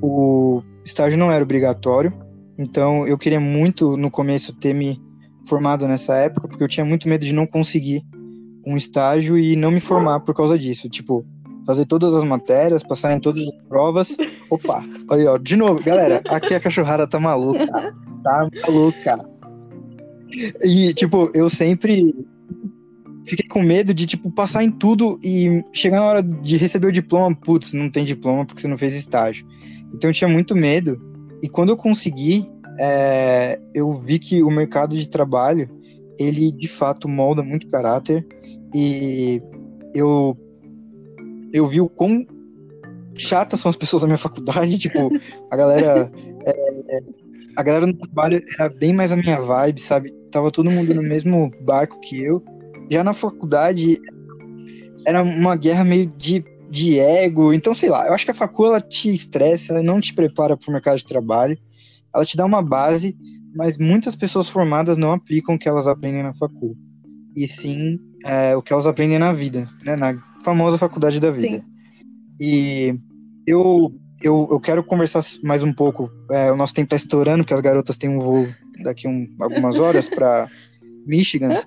Speaker 1: o estágio não era obrigatório. Então, eu queria muito, no começo, ter me formado nessa época, porque eu tinha muito medo de não conseguir um estágio e não me formar por causa disso. Tipo, fazer todas as matérias, passar em todas as provas. Opa, aí, ó, de novo, galera, aqui a cachorrada tá maluca. Tá maluca. E, tipo, eu sempre fiquei com medo de, tipo, passar em tudo e chegar na hora de receber o diploma, putz, não tem diploma porque você não fez estágio. Então eu tinha muito medo. E quando eu consegui, é, eu vi que o mercado de trabalho, ele de fato molda muito caráter. E eu, eu vi o quão chatas são as pessoas da minha <laughs> faculdade. Tipo, a galera. É, é, a galera no trabalho era bem mais a minha vibe, sabe? Tava todo mundo no mesmo barco que eu. Já na faculdade era uma guerra meio de, de ego. Então, sei lá, eu acho que a facu ela te estressa, não te prepara para o mercado de trabalho. Ela te dá uma base, mas muitas pessoas formadas não aplicam o que elas aprendem na facu. E sim é, o que elas aprendem na vida, né? Na famosa faculdade da vida. Sim. E eu, eu, eu quero conversar mais um pouco. É, o nosso tempo está estourando, porque as garotas têm um voo daqui um, algumas horas para <laughs> Michigan.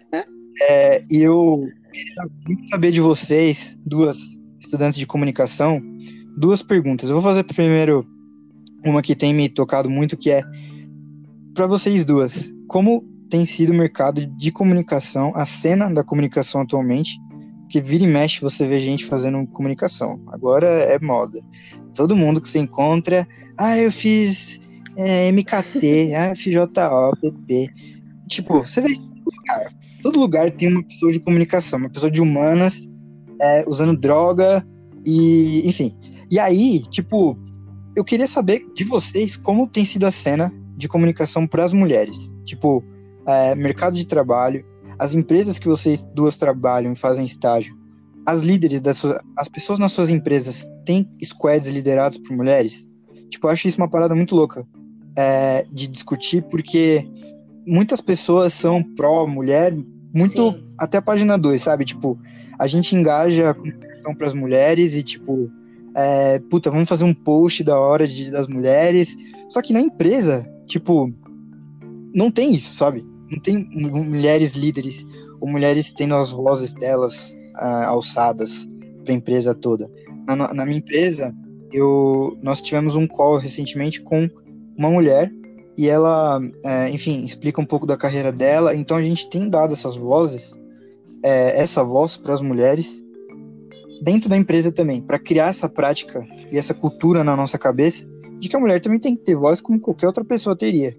Speaker 1: É, e eu queria saber de vocês, duas estudantes de comunicação, duas perguntas. Eu vou fazer primeiro uma que tem me tocado muito, que é para vocês duas, como tem sido o mercado de comunicação, a cena da comunicação atualmente? Porque vira e mexe você vê gente fazendo comunicação. Agora é moda. Todo mundo que você encontra, ah, eu fiz é, MKT, <laughs> ah, FJO, PP. Tipo, você vê, cara, todo lugar tem uma pessoa de comunicação, uma pessoa de humanas, é, usando droga e, enfim. E aí, tipo, eu queria saber de vocês como tem sido a cena de comunicação para as mulheres. Tipo, é, mercado de trabalho, as empresas que vocês duas trabalham e fazem estágio, as líderes das suas, as pessoas nas suas empresas têm squads liderados por mulheres? Tipo, eu acho isso uma parada muito louca é, de discutir, porque muitas pessoas são pró-mulher, muito Sim. até a página 2, sabe? Tipo, a gente engaja a comunicação para as mulheres e, tipo, é, puta, vamos fazer um post da hora de, das mulheres. Só que na empresa, tipo, não tem isso, sabe? Não tem mulheres líderes ou mulheres tendo as vozes delas uh, alçadas para a empresa toda. Na, na minha empresa, eu, nós tivemos um call recentemente com uma mulher e ela, é, enfim, explica um pouco da carreira dela. Então a gente tem dado essas vozes, é, essa voz para as mulheres dentro da empresa também, para criar essa prática e essa cultura na nossa cabeça de que a mulher também tem que ter voz como qualquer outra pessoa teria.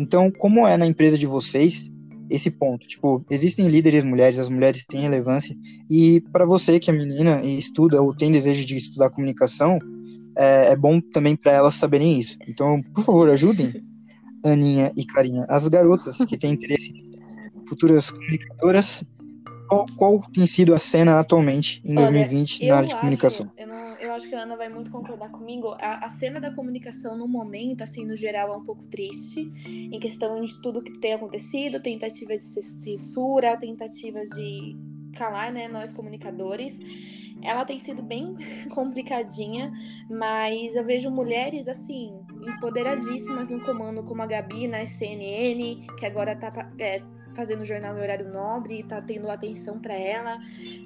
Speaker 1: Então, como é na empresa de vocês, esse ponto. Tipo, existem líderes mulheres, as mulheres têm relevância, e para você que é menina e estuda ou tem desejo de estudar comunicação, é, é bom também para elas saberem isso. Então, por favor, ajudem <laughs> Aninha e Carinha, as garotas que têm interesse futuras comunicadoras qual, qual, tem sido a cena atualmente em 2020 Olha, na área de
Speaker 3: acho,
Speaker 1: comunicação?
Speaker 3: Eu, não, acho que a Ana vai muito concordar comigo. A, a, cena da comunicação no momento, assim, no geral, é um pouco triste, em questão de tudo que tem acontecido, tentativas de censura, tentativas de calar, né, nós comunicadores. Ela tem sido bem <laughs> complicadinha, mas eu vejo mulheres, assim, empoderadíssimas no comando, como a Gabi na CNN, que agora tá é, fazendo jornal em horário nobre tá tendo atenção para ela.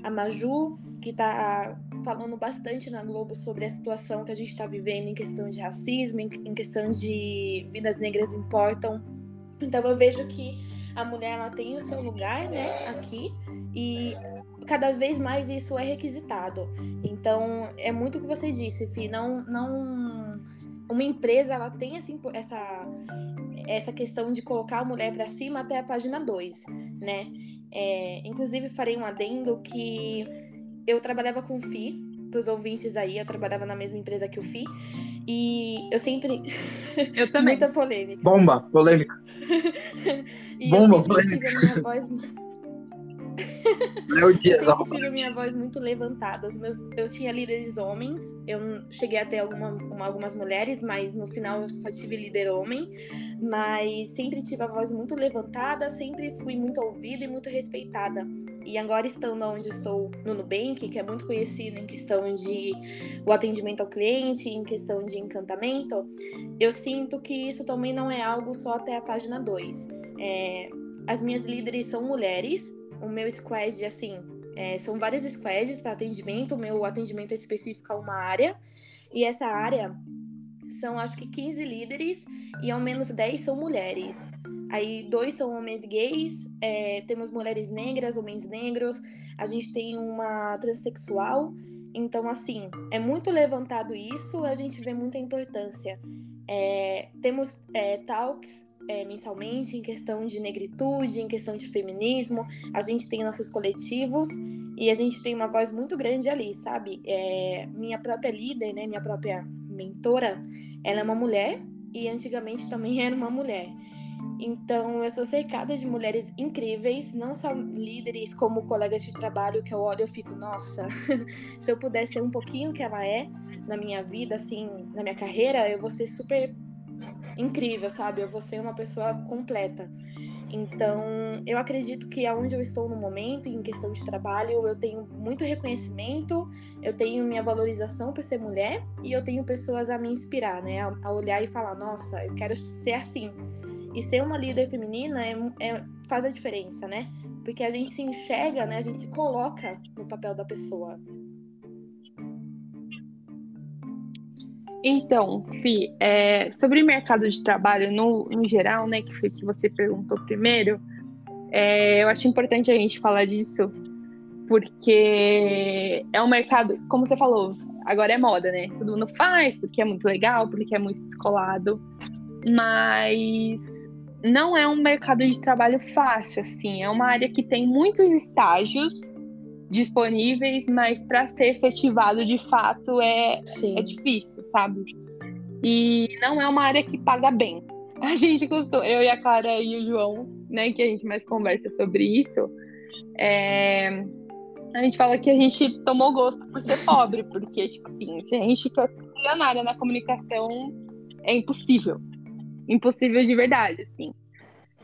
Speaker 3: A Maju, que tá falando bastante na Globo sobre a situação que a gente está vivendo em questão de racismo, em questão de vidas negras importam. Então eu vejo que a mulher ela tem o seu lugar, né, aqui e cada vez mais isso é requisitado. Então é muito o que você disse, Fi, não não uma empresa ela tem essa, essa essa questão de colocar a mulher para cima até a página 2, né? É, inclusive, farei um adendo que eu trabalhava com o FI, para os ouvintes aí, eu trabalhava na mesma empresa que o FI, e eu sempre. <laughs>
Speaker 2: Eu também.
Speaker 3: Muita polêmica.
Speaker 1: Bomba, polêmica. <laughs> Bomba, polêmica.
Speaker 3: Minha voz
Speaker 1: Léo <laughs> Dias,
Speaker 3: eu tive minha voz muito levantada. Meus, eu tinha líderes homens, eu cheguei a ter alguma, uma, algumas mulheres, mas no final eu só tive líder homem. Mas sempre tive a voz muito levantada, sempre fui muito ouvida e muito respeitada. E agora estando onde estou no Nubank, que é muito conhecido em questão de o atendimento ao cliente, em questão de encantamento, eu sinto que isso também não é algo só até a página 2. É, as minhas líderes são mulheres, o meu squad, assim, é, são vários squads para atendimento, o meu atendimento é específico a uma área, e essa área são acho que 15 líderes e ao menos 10 são mulheres. Aí dois são homens gays, é, temos mulheres negras, homens negros, a gente tem uma transexual. Então, assim, é muito levantado isso, a gente vê muita importância. É, temos é, talks é, mensalmente em questão de negritude, em questão de feminismo. A gente tem nossos coletivos e a gente tem uma voz muito grande ali, sabe? É, minha própria líder, né, minha própria mentora, ela é uma mulher e antigamente também <laughs> era uma mulher. Então, eu sou cercada de mulheres incríveis, não só líderes, como colegas de trabalho, que eu olho e fico, nossa, <laughs> se eu pudesse ser um pouquinho que ela é na minha vida, assim, na minha carreira, eu vou ser super incrível, sabe? Eu vou ser uma pessoa completa. Então, eu acredito que aonde eu estou no momento, em questão de trabalho, eu tenho muito reconhecimento, eu tenho minha valorização por ser mulher e eu tenho pessoas a me inspirar, né? A, olhar e falar, nossa, eu quero ser assim. E ser uma líder feminina é, é, faz a diferença, né? Porque a gente se enxerga, né? A gente se coloca no papel da pessoa.
Speaker 2: Então, Fi, é, sobre mercado de trabalho no, no geral, né, que foi que você perguntou primeiro, é, eu acho importante a gente falar disso, porque é um mercado, como você falou, agora é moda, né? Todo mundo faz porque é muito legal, porque é muito descolado, mas não é um mercado de trabalho fácil, assim, é uma área que tem muitos estágios disponíveis, mas para ser efetivado de fato é, é difícil, sabe? E não é uma área que paga bem. <laughs> A gente gostou, eu e a Clara e o João, né, que a gente mais conversa sobre isso, é, a gente fala que a gente tomou gosto por ser pobre, porque, tipo assim, se a gente quer ser milionária na comunicação, é impossível. Impossível de verdade, assim.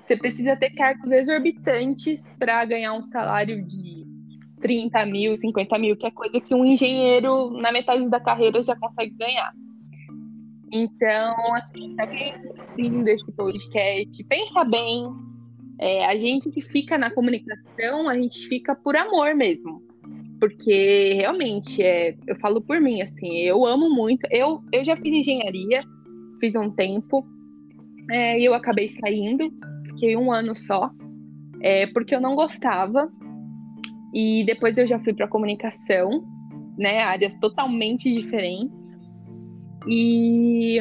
Speaker 2: Você precisa ter cargos exorbitantes para ganhar um salário de 30 mil, 50 mil, que é coisa que um engenheiro na metade da carreira já consegue ganhar. Então, assim, se alguém assistindo esse podcast, pensa bem. É, a gente que fica na comunicação, a gente fica por amor mesmo. Porque realmente, é, eu falo por mim, assim, eu amo muito. Eu, eu já fiz engenharia, fiz um tempo, é, eu acabei saindo, fiquei um ano só, é, porque eu não gostava e depois eu já fui para comunicação, né, áreas totalmente diferentes. E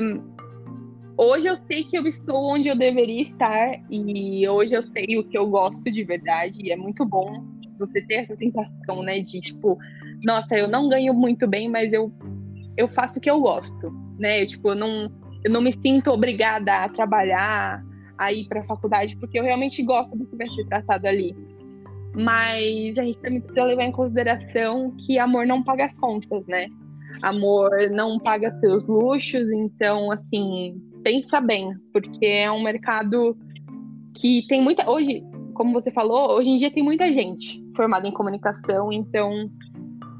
Speaker 2: hoje eu sei que eu estou onde eu deveria estar e hoje eu sei o que eu gosto de verdade e é muito bom você ter essa sensação, né, de tipo, nossa, eu não ganho muito bem, mas eu eu faço o que eu gosto, né? Eu, tipo, eu não eu não me sinto obrigada a trabalhar, a ir para a faculdade, porque eu realmente gosto do que vai ser tratado ali. Mas a gente também precisa levar em consideração que amor não paga as contas, né? Amor não paga seus luxos, então, assim, pensa bem, porque é um mercado que tem muita. Hoje, como você falou, hoje em dia tem muita gente formada em comunicação, então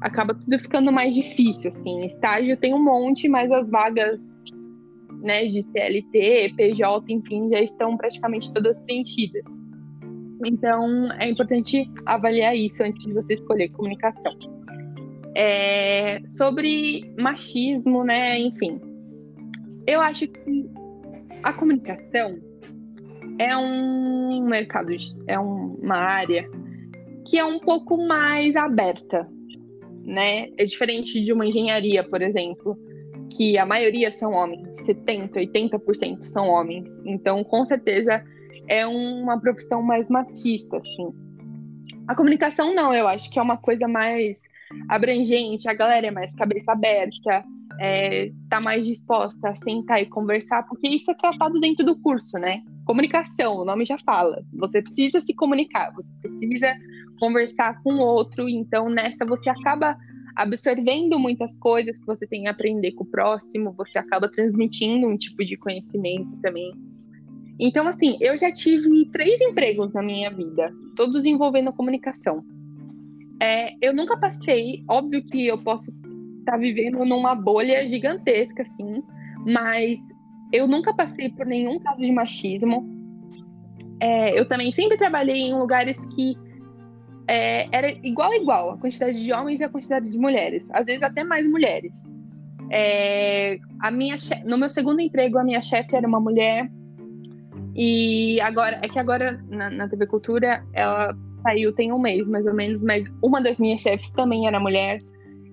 Speaker 2: acaba tudo ficando mais difícil, assim. Estágio tem um monte, mas as vagas né, de CLT, PJ, enfim, já estão praticamente todas preenchidas. Então, é importante avaliar isso antes de você escolher comunicação. É, sobre machismo, né, enfim, eu acho que a comunicação é um mercado, é uma área que é um pouco mais aberta, né? É diferente de uma engenharia, por exemplo, que a maioria são homens, 70, 80% são homens. Então, com certeza, é uma profissão mais machista, assim. A comunicação não, eu acho que é uma coisa mais abrangente, a galera é mais cabeça aberta, é, tá mais disposta a sentar e conversar, porque isso é tratado dentro do curso, né? Comunicação, o nome já fala. Você precisa se comunicar, você precisa conversar com o outro, então nessa você acaba absorvendo muitas coisas que você tem a aprender com o próximo, você acaba transmitindo um tipo de conhecimento também. Então, assim, eu já tive três empregos na minha vida, todos envolvendo comunicação. É, eu nunca passei, óbvio que eu posso estar tá vivendo numa bolha gigantesca, assim, mas eu nunca passei por nenhum caso de machismo. É, eu também sempre trabalhei em lugares que é, era igual a igual a quantidade de homens e a quantidade de mulheres, às vezes até mais mulheres. É, a minha no meu segundo emprego a minha chefe era uma mulher e agora é que agora na, na, TV Cultura ela saiu tem um mês mais ou menos, mas uma das minhas chefes também era mulher.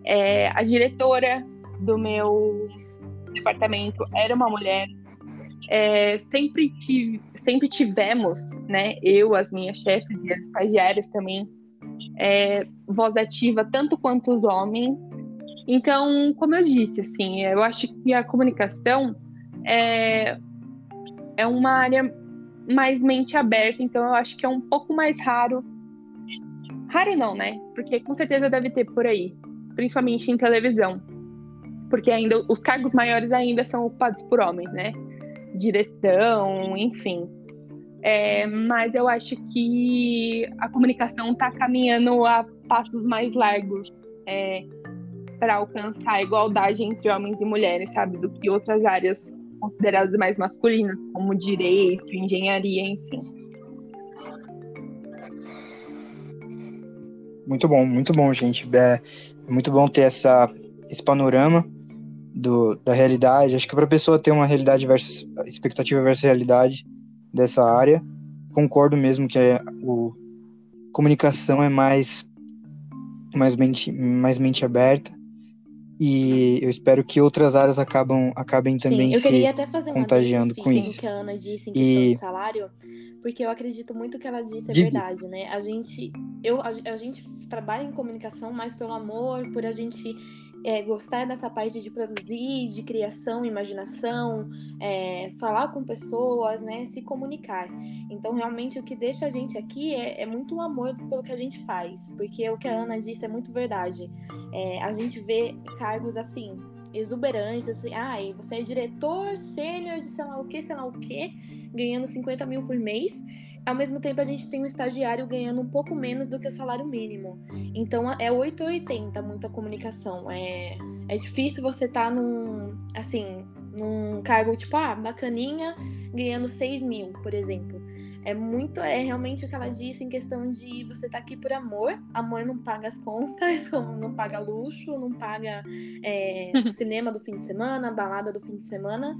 Speaker 2: É, a diretora do meu departamento era uma mulher. É, sempre tive, sempre tivemos, né? Eu, as minhas chefes e as estagiárias também é, voz ativa tanto quanto os homens. Então, como eu disse, assim, eu acho que a comunicação é, é uma área mais mente aberta, então eu acho que é um pouco mais raro. Raro não, né? Porque com certeza deve ter por aí, principalmente em televisão. Porque ainda os cargos maiores ainda são ocupados por homens, né? Direção, enfim. É, mas eu acho que a comunicação está caminhando a passos mais largos é, para alcançar a igualdade entre homens e mulheres, sabe? Do que outras áreas consideradas mais masculinas, como direito, engenharia, enfim.
Speaker 1: Muito bom, muito bom, gente. É muito bom ter essa, esse panorama do, da realidade. Acho que para a pessoa ter uma realidade versus expectativa versus realidade, dessa área. Concordo mesmo que a o comunicação é mais mais mente, mais mente aberta e eu espero que outras áreas acabam, acabem também Sim, se contagiando com isso.
Speaker 3: que a Ana disse em e... salário, porque eu acredito muito que ela disse é verdade, né? A gente, eu, a, a gente trabalha em comunicação mais pelo amor, por a gente é, gostar dessa parte de produzir, de criação, imaginação, é, falar com pessoas, né, se comunicar. Então, realmente, o que deixa a gente aqui é, é muito o amor pelo que a gente faz, porque o que a Ana disse é muito verdade. É, a gente vê cargos assim, exuberantes, assim, ah, você é diretor sênior de sei lá o que, sei lá o que, ganhando 50 mil por mês, ao mesmo tempo a gente tem um estagiário ganhando um pouco menos do que o salário mínimo. Então é 880 muita comunicação. É, é difícil você estar tá num, assim, num cargo tipo, ah, bacaninha, ganhando 6 mil, por exemplo. É muito, é realmente o que ela disse em questão de você estar tá aqui por amor. Amor não paga as contas, <laughs> como não paga luxo, não paga é, o <laughs> cinema do fim de semana, a balada do fim de semana.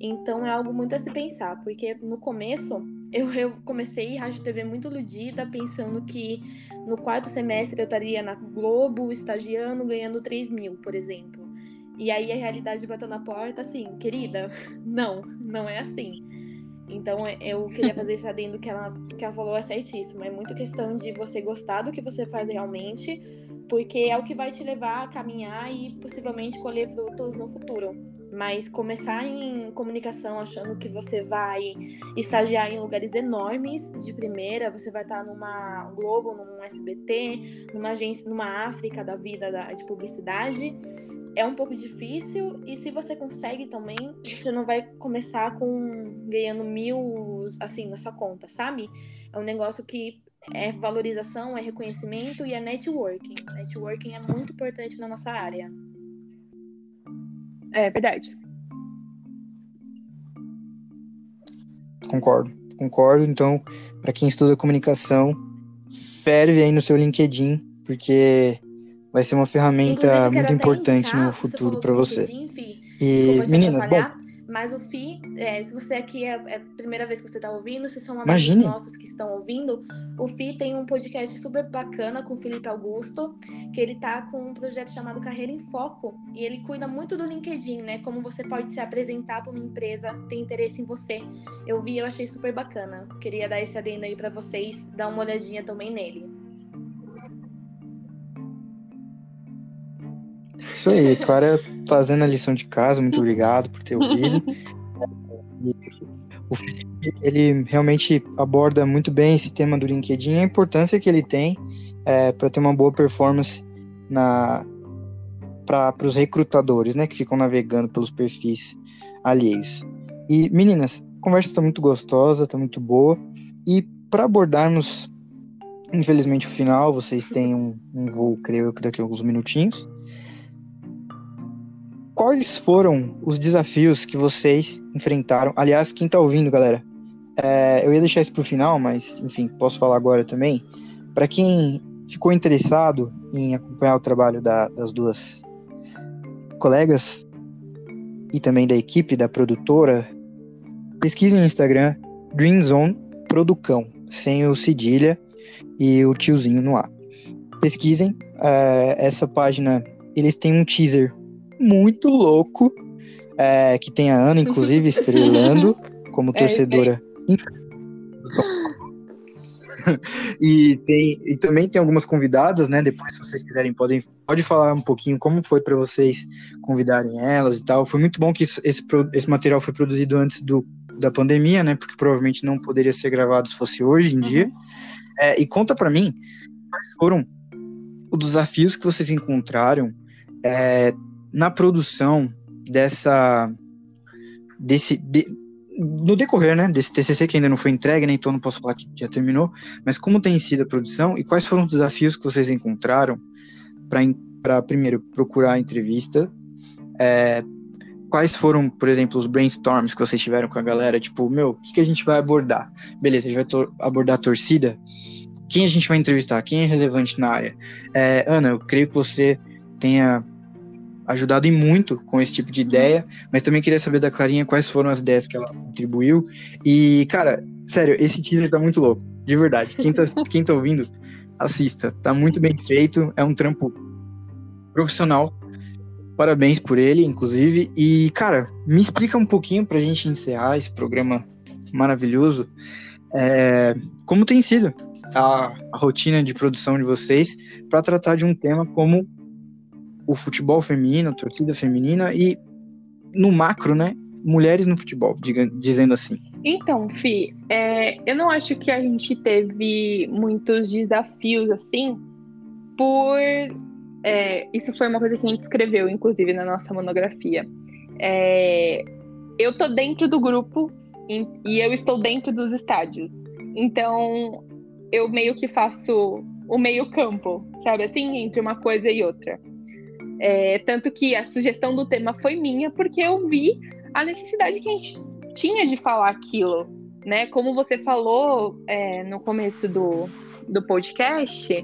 Speaker 3: Então é algo muito a se pensar, porque no começo eu, eu comecei Rádio TV muito iludida, pensando que no quarto semestre eu estaria na Globo, estagiando, ganhando 3 mil, por exemplo. E aí a realidade bateu na porta, assim, querida, <laughs> não, não é assim. Então eu queria fazer esse adendo que ela, que ela falou é certíssimo. É muito questão de você gostar do que você faz realmente, porque é o que vai te levar a caminhar e possivelmente colher frutos no futuro. Mas começar em comunicação achando que você vai estagiar em lugares enormes de primeira, você vai estar numa Globo, num SBT, numa agência, numa África da vida da, de publicidade, é um pouco difícil e se você consegue também, você não vai começar com ganhando mil assim na sua conta, sabe? É um negócio que é valorização, é reconhecimento e é networking. Networking é muito importante na nossa área.
Speaker 2: É verdade.
Speaker 1: Concordo, concordo. Então, para quem estuda comunicação, ferve aí no seu LinkedIn, porque vai ser uma ferramenta muito importante no futuro para você.
Speaker 3: LinkedIn,
Speaker 1: e meninas, bom,
Speaker 3: mas o FI, é, se você aqui é, é, a primeira vez que você está ouvindo, se são amigos
Speaker 1: Imagine.
Speaker 3: nossos que estão ouvindo, o FI tem um podcast super bacana com o Felipe Augusto, que ele tá com um projeto chamado Carreira em Foco, e ele cuida muito do LinkedIn, né? Como você pode se apresentar para uma empresa, ter interesse em você. Eu vi, eu achei super bacana. Queria dar esse adendo aí para vocês, dar uma olhadinha também nele.
Speaker 1: Isso aí, Clara fazendo a lição de casa, muito obrigado por ter ouvido. <laughs> o Felipe, ele realmente aborda muito bem esse tema do LinkedIn e a importância que ele tem é, para ter uma boa performance na para os recrutadores, né, que ficam navegando pelos perfis alheios. E meninas, a conversa está muito gostosa, está muito boa. E para abordarmos, infelizmente, o final, vocês têm um, um voo, creio que daqui a alguns minutinhos quais foram os desafios que vocês enfrentaram? Aliás, quem tá ouvindo, galera, é, eu ia deixar isso pro final, mas enfim, posso falar agora também. Para quem ficou interessado em acompanhar o trabalho da, das duas colegas e também da equipe da produtora, pesquisem no Instagram Dream Producão, sem o cedilha e o tiozinho no ar. Pesquisem é, essa página, eles têm um teaser muito louco, é, que tem a Ana, inclusive, estrelando <laughs> como é, torcedora. e, tem, e também tem algumas convidadas, né? Depois, se vocês quiserem, podem pode falar um pouquinho como foi para vocês convidarem elas e tal. Foi muito bom que esse, esse material foi produzido antes do, da pandemia, né? Porque provavelmente não poderia ser gravado se fosse hoje em uhum. dia. É, e conta para mim quais foram os desafios que vocês encontraram é, na produção dessa desse de, no decorrer, né, desse TCC que ainda não foi entregue, né, então não posso falar que já terminou, mas como tem sido a produção e quais foram os desafios que vocês encontraram para primeiro procurar a entrevista, é, quais foram, por exemplo, os brainstorms que vocês tiveram com a galera, tipo, meu, o que, que a gente vai abordar? Beleza, a gente vai abordar a torcida, quem a gente vai entrevistar, quem é relevante na área? É, Ana, eu creio que você tenha ajudado e muito com esse tipo de ideia, mas também queria saber da Clarinha quais foram as ideias que ela contribuiu. E, cara, sério, esse teaser tá muito louco, de verdade. Quem tá, <laughs> quem tá ouvindo, assista. Tá muito bem feito, é um trampo profissional. Parabéns por ele, inclusive. E, cara, me explica um pouquinho pra gente encerrar esse programa maravilhoso. É, como tem sido a, a rotina de produção de vocês para tratar de um tema como o futebol feminino, a torcida feminina e no macro, né? Mulheres no futebol, diga, dizendo assim.
Speaker 2: Então, Fi, é, eu não acho que a gente teve muitos desafios assim, por. É, isso foi uma coisa que a gente escreveu, inclusive, na nossa monografia. É, eu tô dentro do grupo e eu estou dentro dos estádios. Então, eu meio que faço o meio campo, sabe assim, entre uma coisa e outra. É, tanto que a sugestão do tema foi minha, porque eu vi a necessidade que a gente tinha de falar aquilo. Né? Como você falou é, no começo do, do podcast,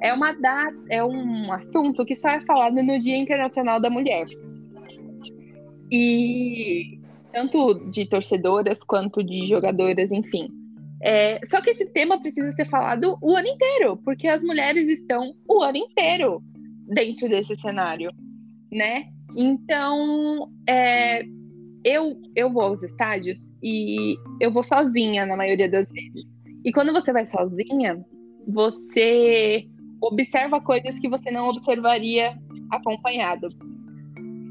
Speaker 2: é, uma data, é um assunto que só é falado no Dia Internacional da Mulher. E tanto de torcedoras quanto de jogadoras, enfim. É, só que esse tema precisa ser falado o ano inteiro, porque as mulheres estão o ano inteiro dentro desse cenário, né? Então, é, eu, eu vou aos estádios e eu vou sozinha na maioria das vezes. E quando você vai sozinha, você observa coisas que você não observaria acompanhado.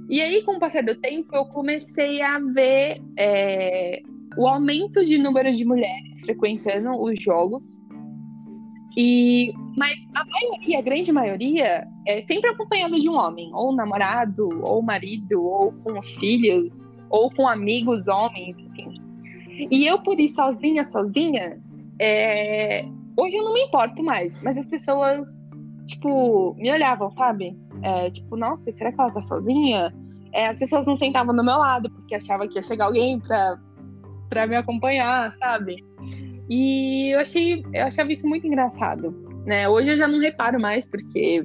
Speaker 2: E aí, com o passar do tempo, eu comecei a ver é, o aumento de número de mulheres frequentando os jogos. E, mas a maioria, a grande maioria, é sempre acompanhada de um homem, ou namorado, ou marido, ou com os filhos, ou com amigos homens, enfim. E eu, por ir sozinha, sozinha, é, hoje eu não me importo mais, mas as pessoas, tipo, me olhavam, sabe? É, tipo, nossa, será que ela tá sozinha? É, as pessoas não sentavam do meu lado, porque achavam que ia chegar alguém pra, pra me acompanhar, sabe? E eu achei, eu achava isso muito engraçado, né? Hoje eu já não reparo mais, porque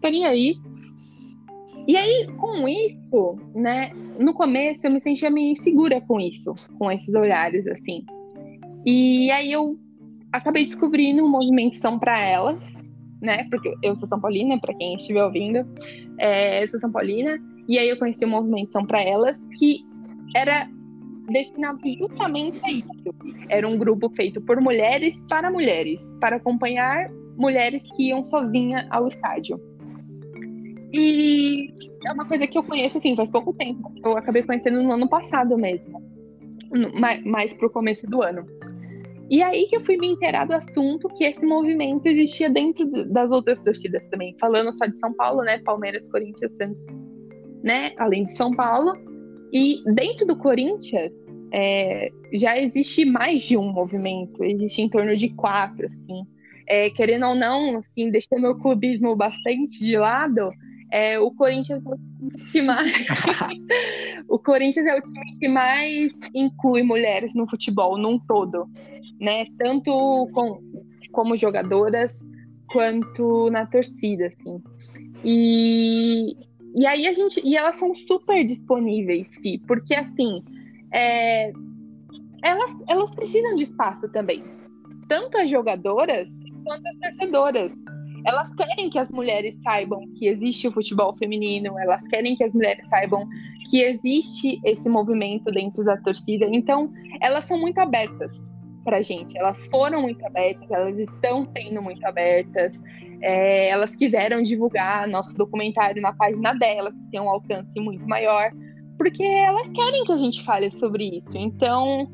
Speaker 2: tô nem aí. E aí, com isso, né? No começo eu me sentia meio insegura com isso, com esses olhares, assim. E aí eu acabei descobrindo o movimento São para Elas, né? Porque eu sou São Paulina, para quem estiver ouvindo, é, sou São Paulina, e aí eu conheci o movimento São para Elas, que era destinado justamente a isso. Era um grupo feito por mulheres para mulheres, para acompanhar mulheres que iam sozinha ao estádio. E é uma coisa que eu conheço assim faz pouco tempo. Eu acabei conhecendo no ano passado mesmo, mais, mais pro começo do ano. E aí que eu fui me inteirar do assunto que esse movimento existia dentro das outras torcidas também. Falando só de São Paulo, né? Palmeiras, Corinthians, Santos, né? Além de São Paulo. E dentro do Corinthians, é, já existe mais de um movimento. Existe em torno de quatro, assim. É, querendo ou não, assim, deixando o clubismo bastante de lado, é, o Corinthians é o time que mais. <laughs> o Corinthians é o time que mais inclui mulheres no futebol, num todo. Né? Tanto com, como jogadoras quanto na torcida, assim. E, e aí a gente. E elas são super disponíveis, Fi, porque assim. É, elas, elas precisam de espaço também. Tanto as jogadoras quanto as torcedoras elas querem que as mulheres saibam que existe o futebol feminino, elas querem que as mulheres saibam que existe esse movimento dentro da torcida. Então, elas são muito abertas para gente. Elas foram muito abertas, elas estão sendo muito abertas. É, elas quiseram divulgar nosso documentário na página delas, que tem um alcance muito maior, porque elas querem que a gente fale sobre isso. Então,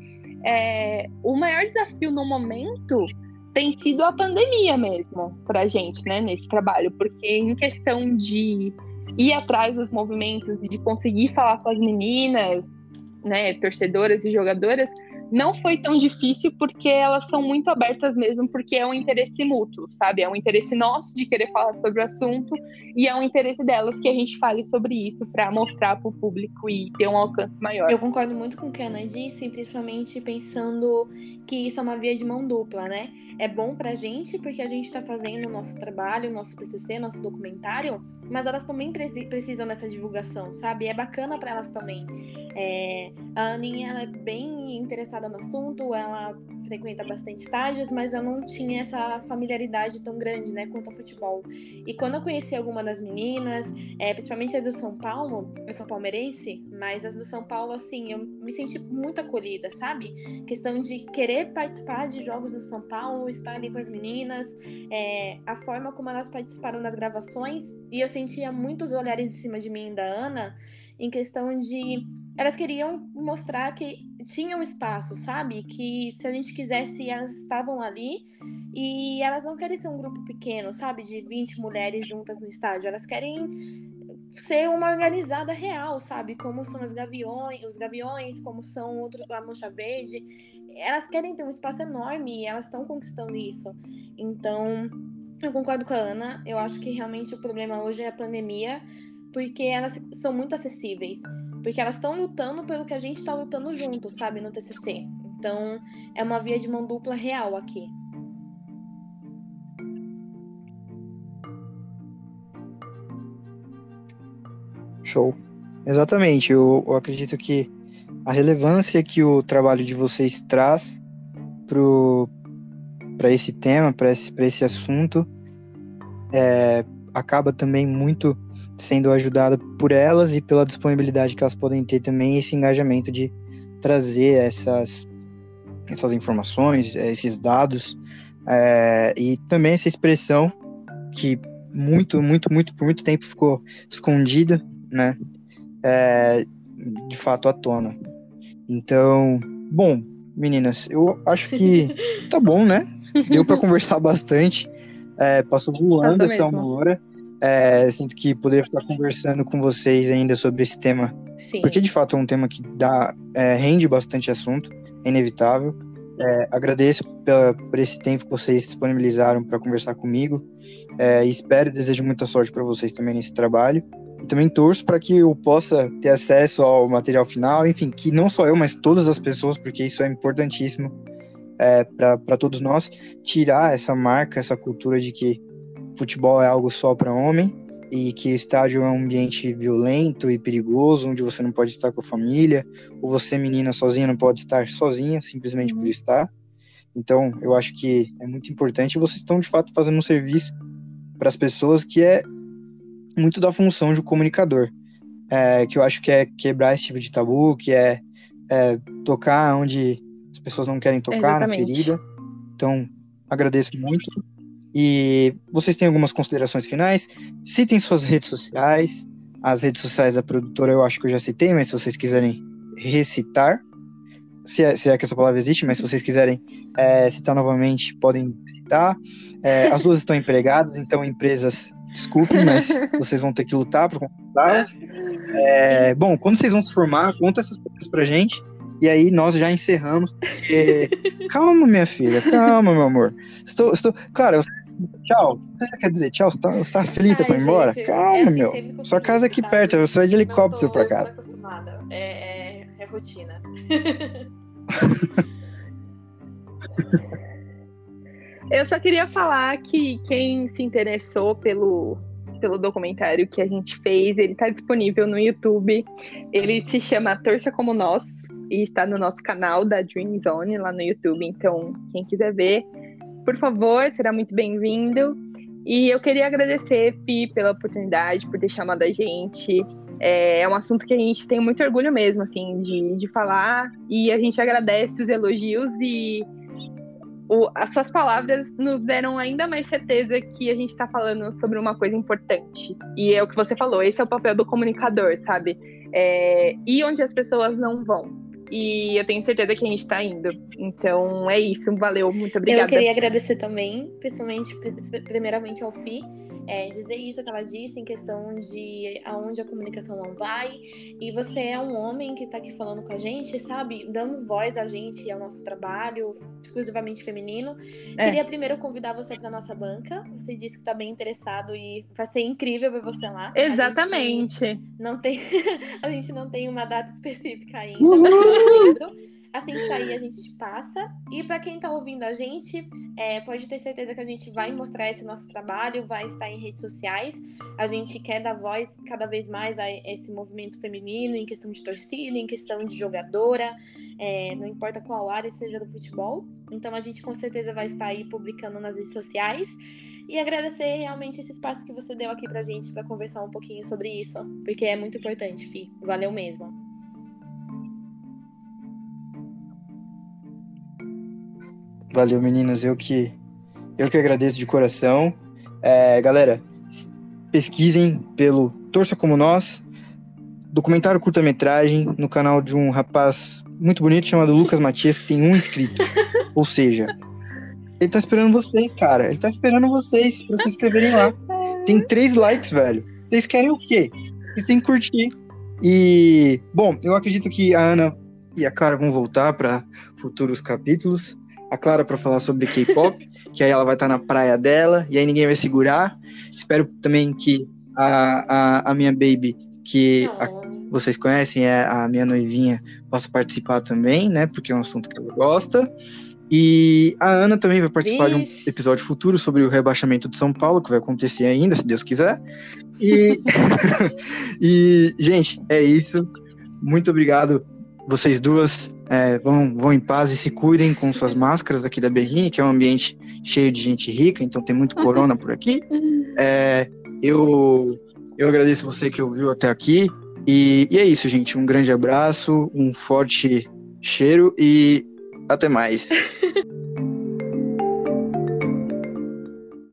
Speaker 2: é, o maior desafio no momento tem sido a pandemia mesmo para a gente, né, nesse trabalho, porque em questão de ir atrás dos movimentos, de conseguir falar com as meninas, né, torcedoras e jogadoras, não foi tão difícil porque elas são muito abertas mesmo, porque é um interesse mútuo, sabe? É um interesse nosso de querer falar sobre o assunto e é um interesse delas que a gente fale sobre isso para mostrar para o público e ter um alcance maior.
Speaker 3: Eu concordo muito com o que a Ana disse, principalmente pensando que isso é uma via de mão dupla, né? é bom pra gente, porque a gente está fazendo o nosso trabalho, nosso TCC, nosso documentário, mas elas também precisam dessa divulgação, sabe? é bacana para elas também. É, a Aninha ela é bem interessada no assunto, ela frequenta bastante estágios, mas eu não tinha essa familiaridade tão grande, né, quanto ao futebol. E quando eu conheci alguma das meninas, é, principalmente as do São Paulo, eu sou palmeirense, mas as do São Paulo, assim, eu me senti muito acolhida, sabe? Questão de querer participar de jogos do São Paulo, estar ali com as meninas, é, a forma como elas participaram das gravações, e eu sentia muitos olhares em cima de mim da Ana, em questão de elas queriam mostrar que tinham espaço, sabe? Que se a gente quisesse, elas estavam ali. E elas não querem ser um grupo pequeno, sabe? De 20 mulheres juntas no estádio. Elas querem ser uma organizada real, sabe? Como são as gaviões, os gaviões, como são outros, a Mancha Verde. Elas querem ter um espaço enorme e elas estão conquistando isso. Então, eu concordo com a Ana. Eu acho que realmente o problema hoje é a pandemia, porque elas são muito acessíveis. Porque elas estão lutando pelo que a gente está lutando junto, sabe, no TCC. Então, é uma via de mão dupla real aqui.
Speaker 1: Show. Exatamente. Eu, eu acredito que a relevância que o trabalho de vocês traz para esse tema, para esse, esse assunto, é, acaba também muito sendo ajudada por elas e pela disponibilidade que elas podem ter também, esse engajamento de trazer essas, essas informações, esses dados, é, e também essa expressão que muito, muito, muito, por muito tempo ficou escondida, né? É, de fato à tona. Então, bom, meninas, eu acho que <laughs> tá bom, né? Deu para conversar bastante. É, passou voando essa uma hora. É, sinto que poderia ficar conversando com vocês ainda sobre esse tema. Sim. Porque de fato é um tema que dá, é, rende bastante assunto, é inevitável. É, agradeço pela, por esse tempo que vocês disponibilizaram para conversar comigo. É, espero e desejo muita sorte para vocês também nesse trabalho. E também torço para que eu possa ter acesso ao material final, enfim, que não só eu, mas todas as pessoas, porque isso é importantíssimo é, para todos nós, tirar essa marca, essa cultura de que futebol é algo só para homem e que estádio é um ambiente violento e perigoso, onde você não pode estar com a família, ou você, menina sozinha, não pode estar sozinha, simplesmente por estar. Então, eu acho que é muito importante. Vocês estão, de fato, fazendo um serviço para as pessoas que é muito da função de um comunicador, é, que eu acho que é quebrar esse tipo de tabu, que é, é tocar onde as pessoas não querem tocar, Exatamente. na ferida. Então, agradeço muito. E vocês têm algumas considerações finais? Citem suas redes sociais. As redes sociais da produtora eu acho que eu já citei, mas se vocês quiserem recitar, se é, se é que essa palavra existe, mas se vocês quiserem é, citar novamente, podem citar. É, as duas estão empregadas, então empresas, desculpem, mas vocês vão ter que lutar para contratá-las. É, bom, quando vocês vão se formar, conta essas coisas pra gente. E aí nós já encerramos. Porque... calma, minha filha, calma, meu amor. Estou, estou... Claro, tchau. Você já quer dizer tchau? Você tá, você tá aflita pra ir embora? Gente, calma, é assim, meu. Sua casa é aqui tá? perto, você vai de helicóptero pra casa.
Speaker 3: acostumada. É, é, é rotina. <laughs>
Speaker 2: Eu só queria falar que quem se interessou pelo, pelo documentário que a gente fez, ele está disponível no YouTube. Ele se chama Torça Como Nós e está no nosso canal da Dream Zone lá no YouTube. Então, quem quiser ver, por favor, será muito bem-vindo. E eu queria agradecer, Fi, pela oportunidade, por ter chamado a gente. É, é um assunto que a gente tem muito orgulho mesmo, assim, de, de falar. E a gente agradece os elogios e o, as suas palavras nos deram ainda mais certeza que a gente está falando sobre uma coisa importante. E é o que você falou, esse é o papel do comunicador, sabe? É, ir onde as pessoas não vão. E eu tenho certeza que a gente está indo. Então é isso. Valeu, muito obrigada.
Speaker 3: Eu queria agradecer também, principalmente, primeiramente ao FI, é, dizer isso que ela disse em questão de aonde a comunicação não vai. E você é um homem que está aqui falando com a gente, sabe? Dando voz a gente e ao nosso trabalho, exclusivamente feminino. É. Queria primeiro convidar você para nossa banca. Você disse que está bem interessado e vai ser incrível ver você lá.
Speaker 2: Exatamente.
Speaker 3: Não tem, <laughs> a gente não tem uma data específica ainda, lembro. Assim que sair, a gente te passa. E para quem está ouvindo a gente, é, pode ter certeza que a gente vai mostrar esse nosso trabalho, vai estar em redes sociais. A gente quer dar voz cada vez mais a esse movimento feminino, em questão de torcida, em questão de jogadora, é, não importa qual área seja do futebol. Então a gente com certeza vai estar aí publicando nas redes sociais. E agradecer realmente esse espaço que você deu aqui pra gente para conversar um pouquinho sobre isso, porque é muito importante, Fi. Valeu mesmo.
Speaker 1: Valeu, meninas. Eu que, eu que agradeço de coração. É, galera, pesquisem pelo Torça Como Nós, documentário curta-metragem no canal de um rapaz muito bonito chamado Lucas Matias, que tem um inscrito. <laughs> Ou seja, ele tá esperando vocês, cara. Ele tá esperando vocês pra se inscreverem lá. Tem três likes, velho. Vocês querem o quê? Vocês têm que curtir. E, bom, eu acredito que a Ana e a Clara vão voltar para futuros capítulos a Clara para falar sobre K-pop, <laughs> que aí ela vai estar tá na praia dela, e aí ninguém vai segurar. Espero também que a, a, a minha baby, que a, vocês conhecem, é a minha noivinha, possa participar também, né? Porque é um assunto que ela gosta. E a Ana também vai participar Ixi. de um episódio futuro sobre o rebaixamento de São Paulo, que vai acontecer ainda, se Deus quiser. E, <laughs> e gente, é isso. Muito obrigado vocês duas é, vão, vão em paz e se cuidem com suas máscaras aqui da Berrini, que é um ambiente cheio de gente rica, então tem muito corona por aqui. <laughs> É, eu, eu agradeço você que ouviu até aqui. E, e é isso, gente. Um grande abraço, um forte cheiro e até mais. <laughs>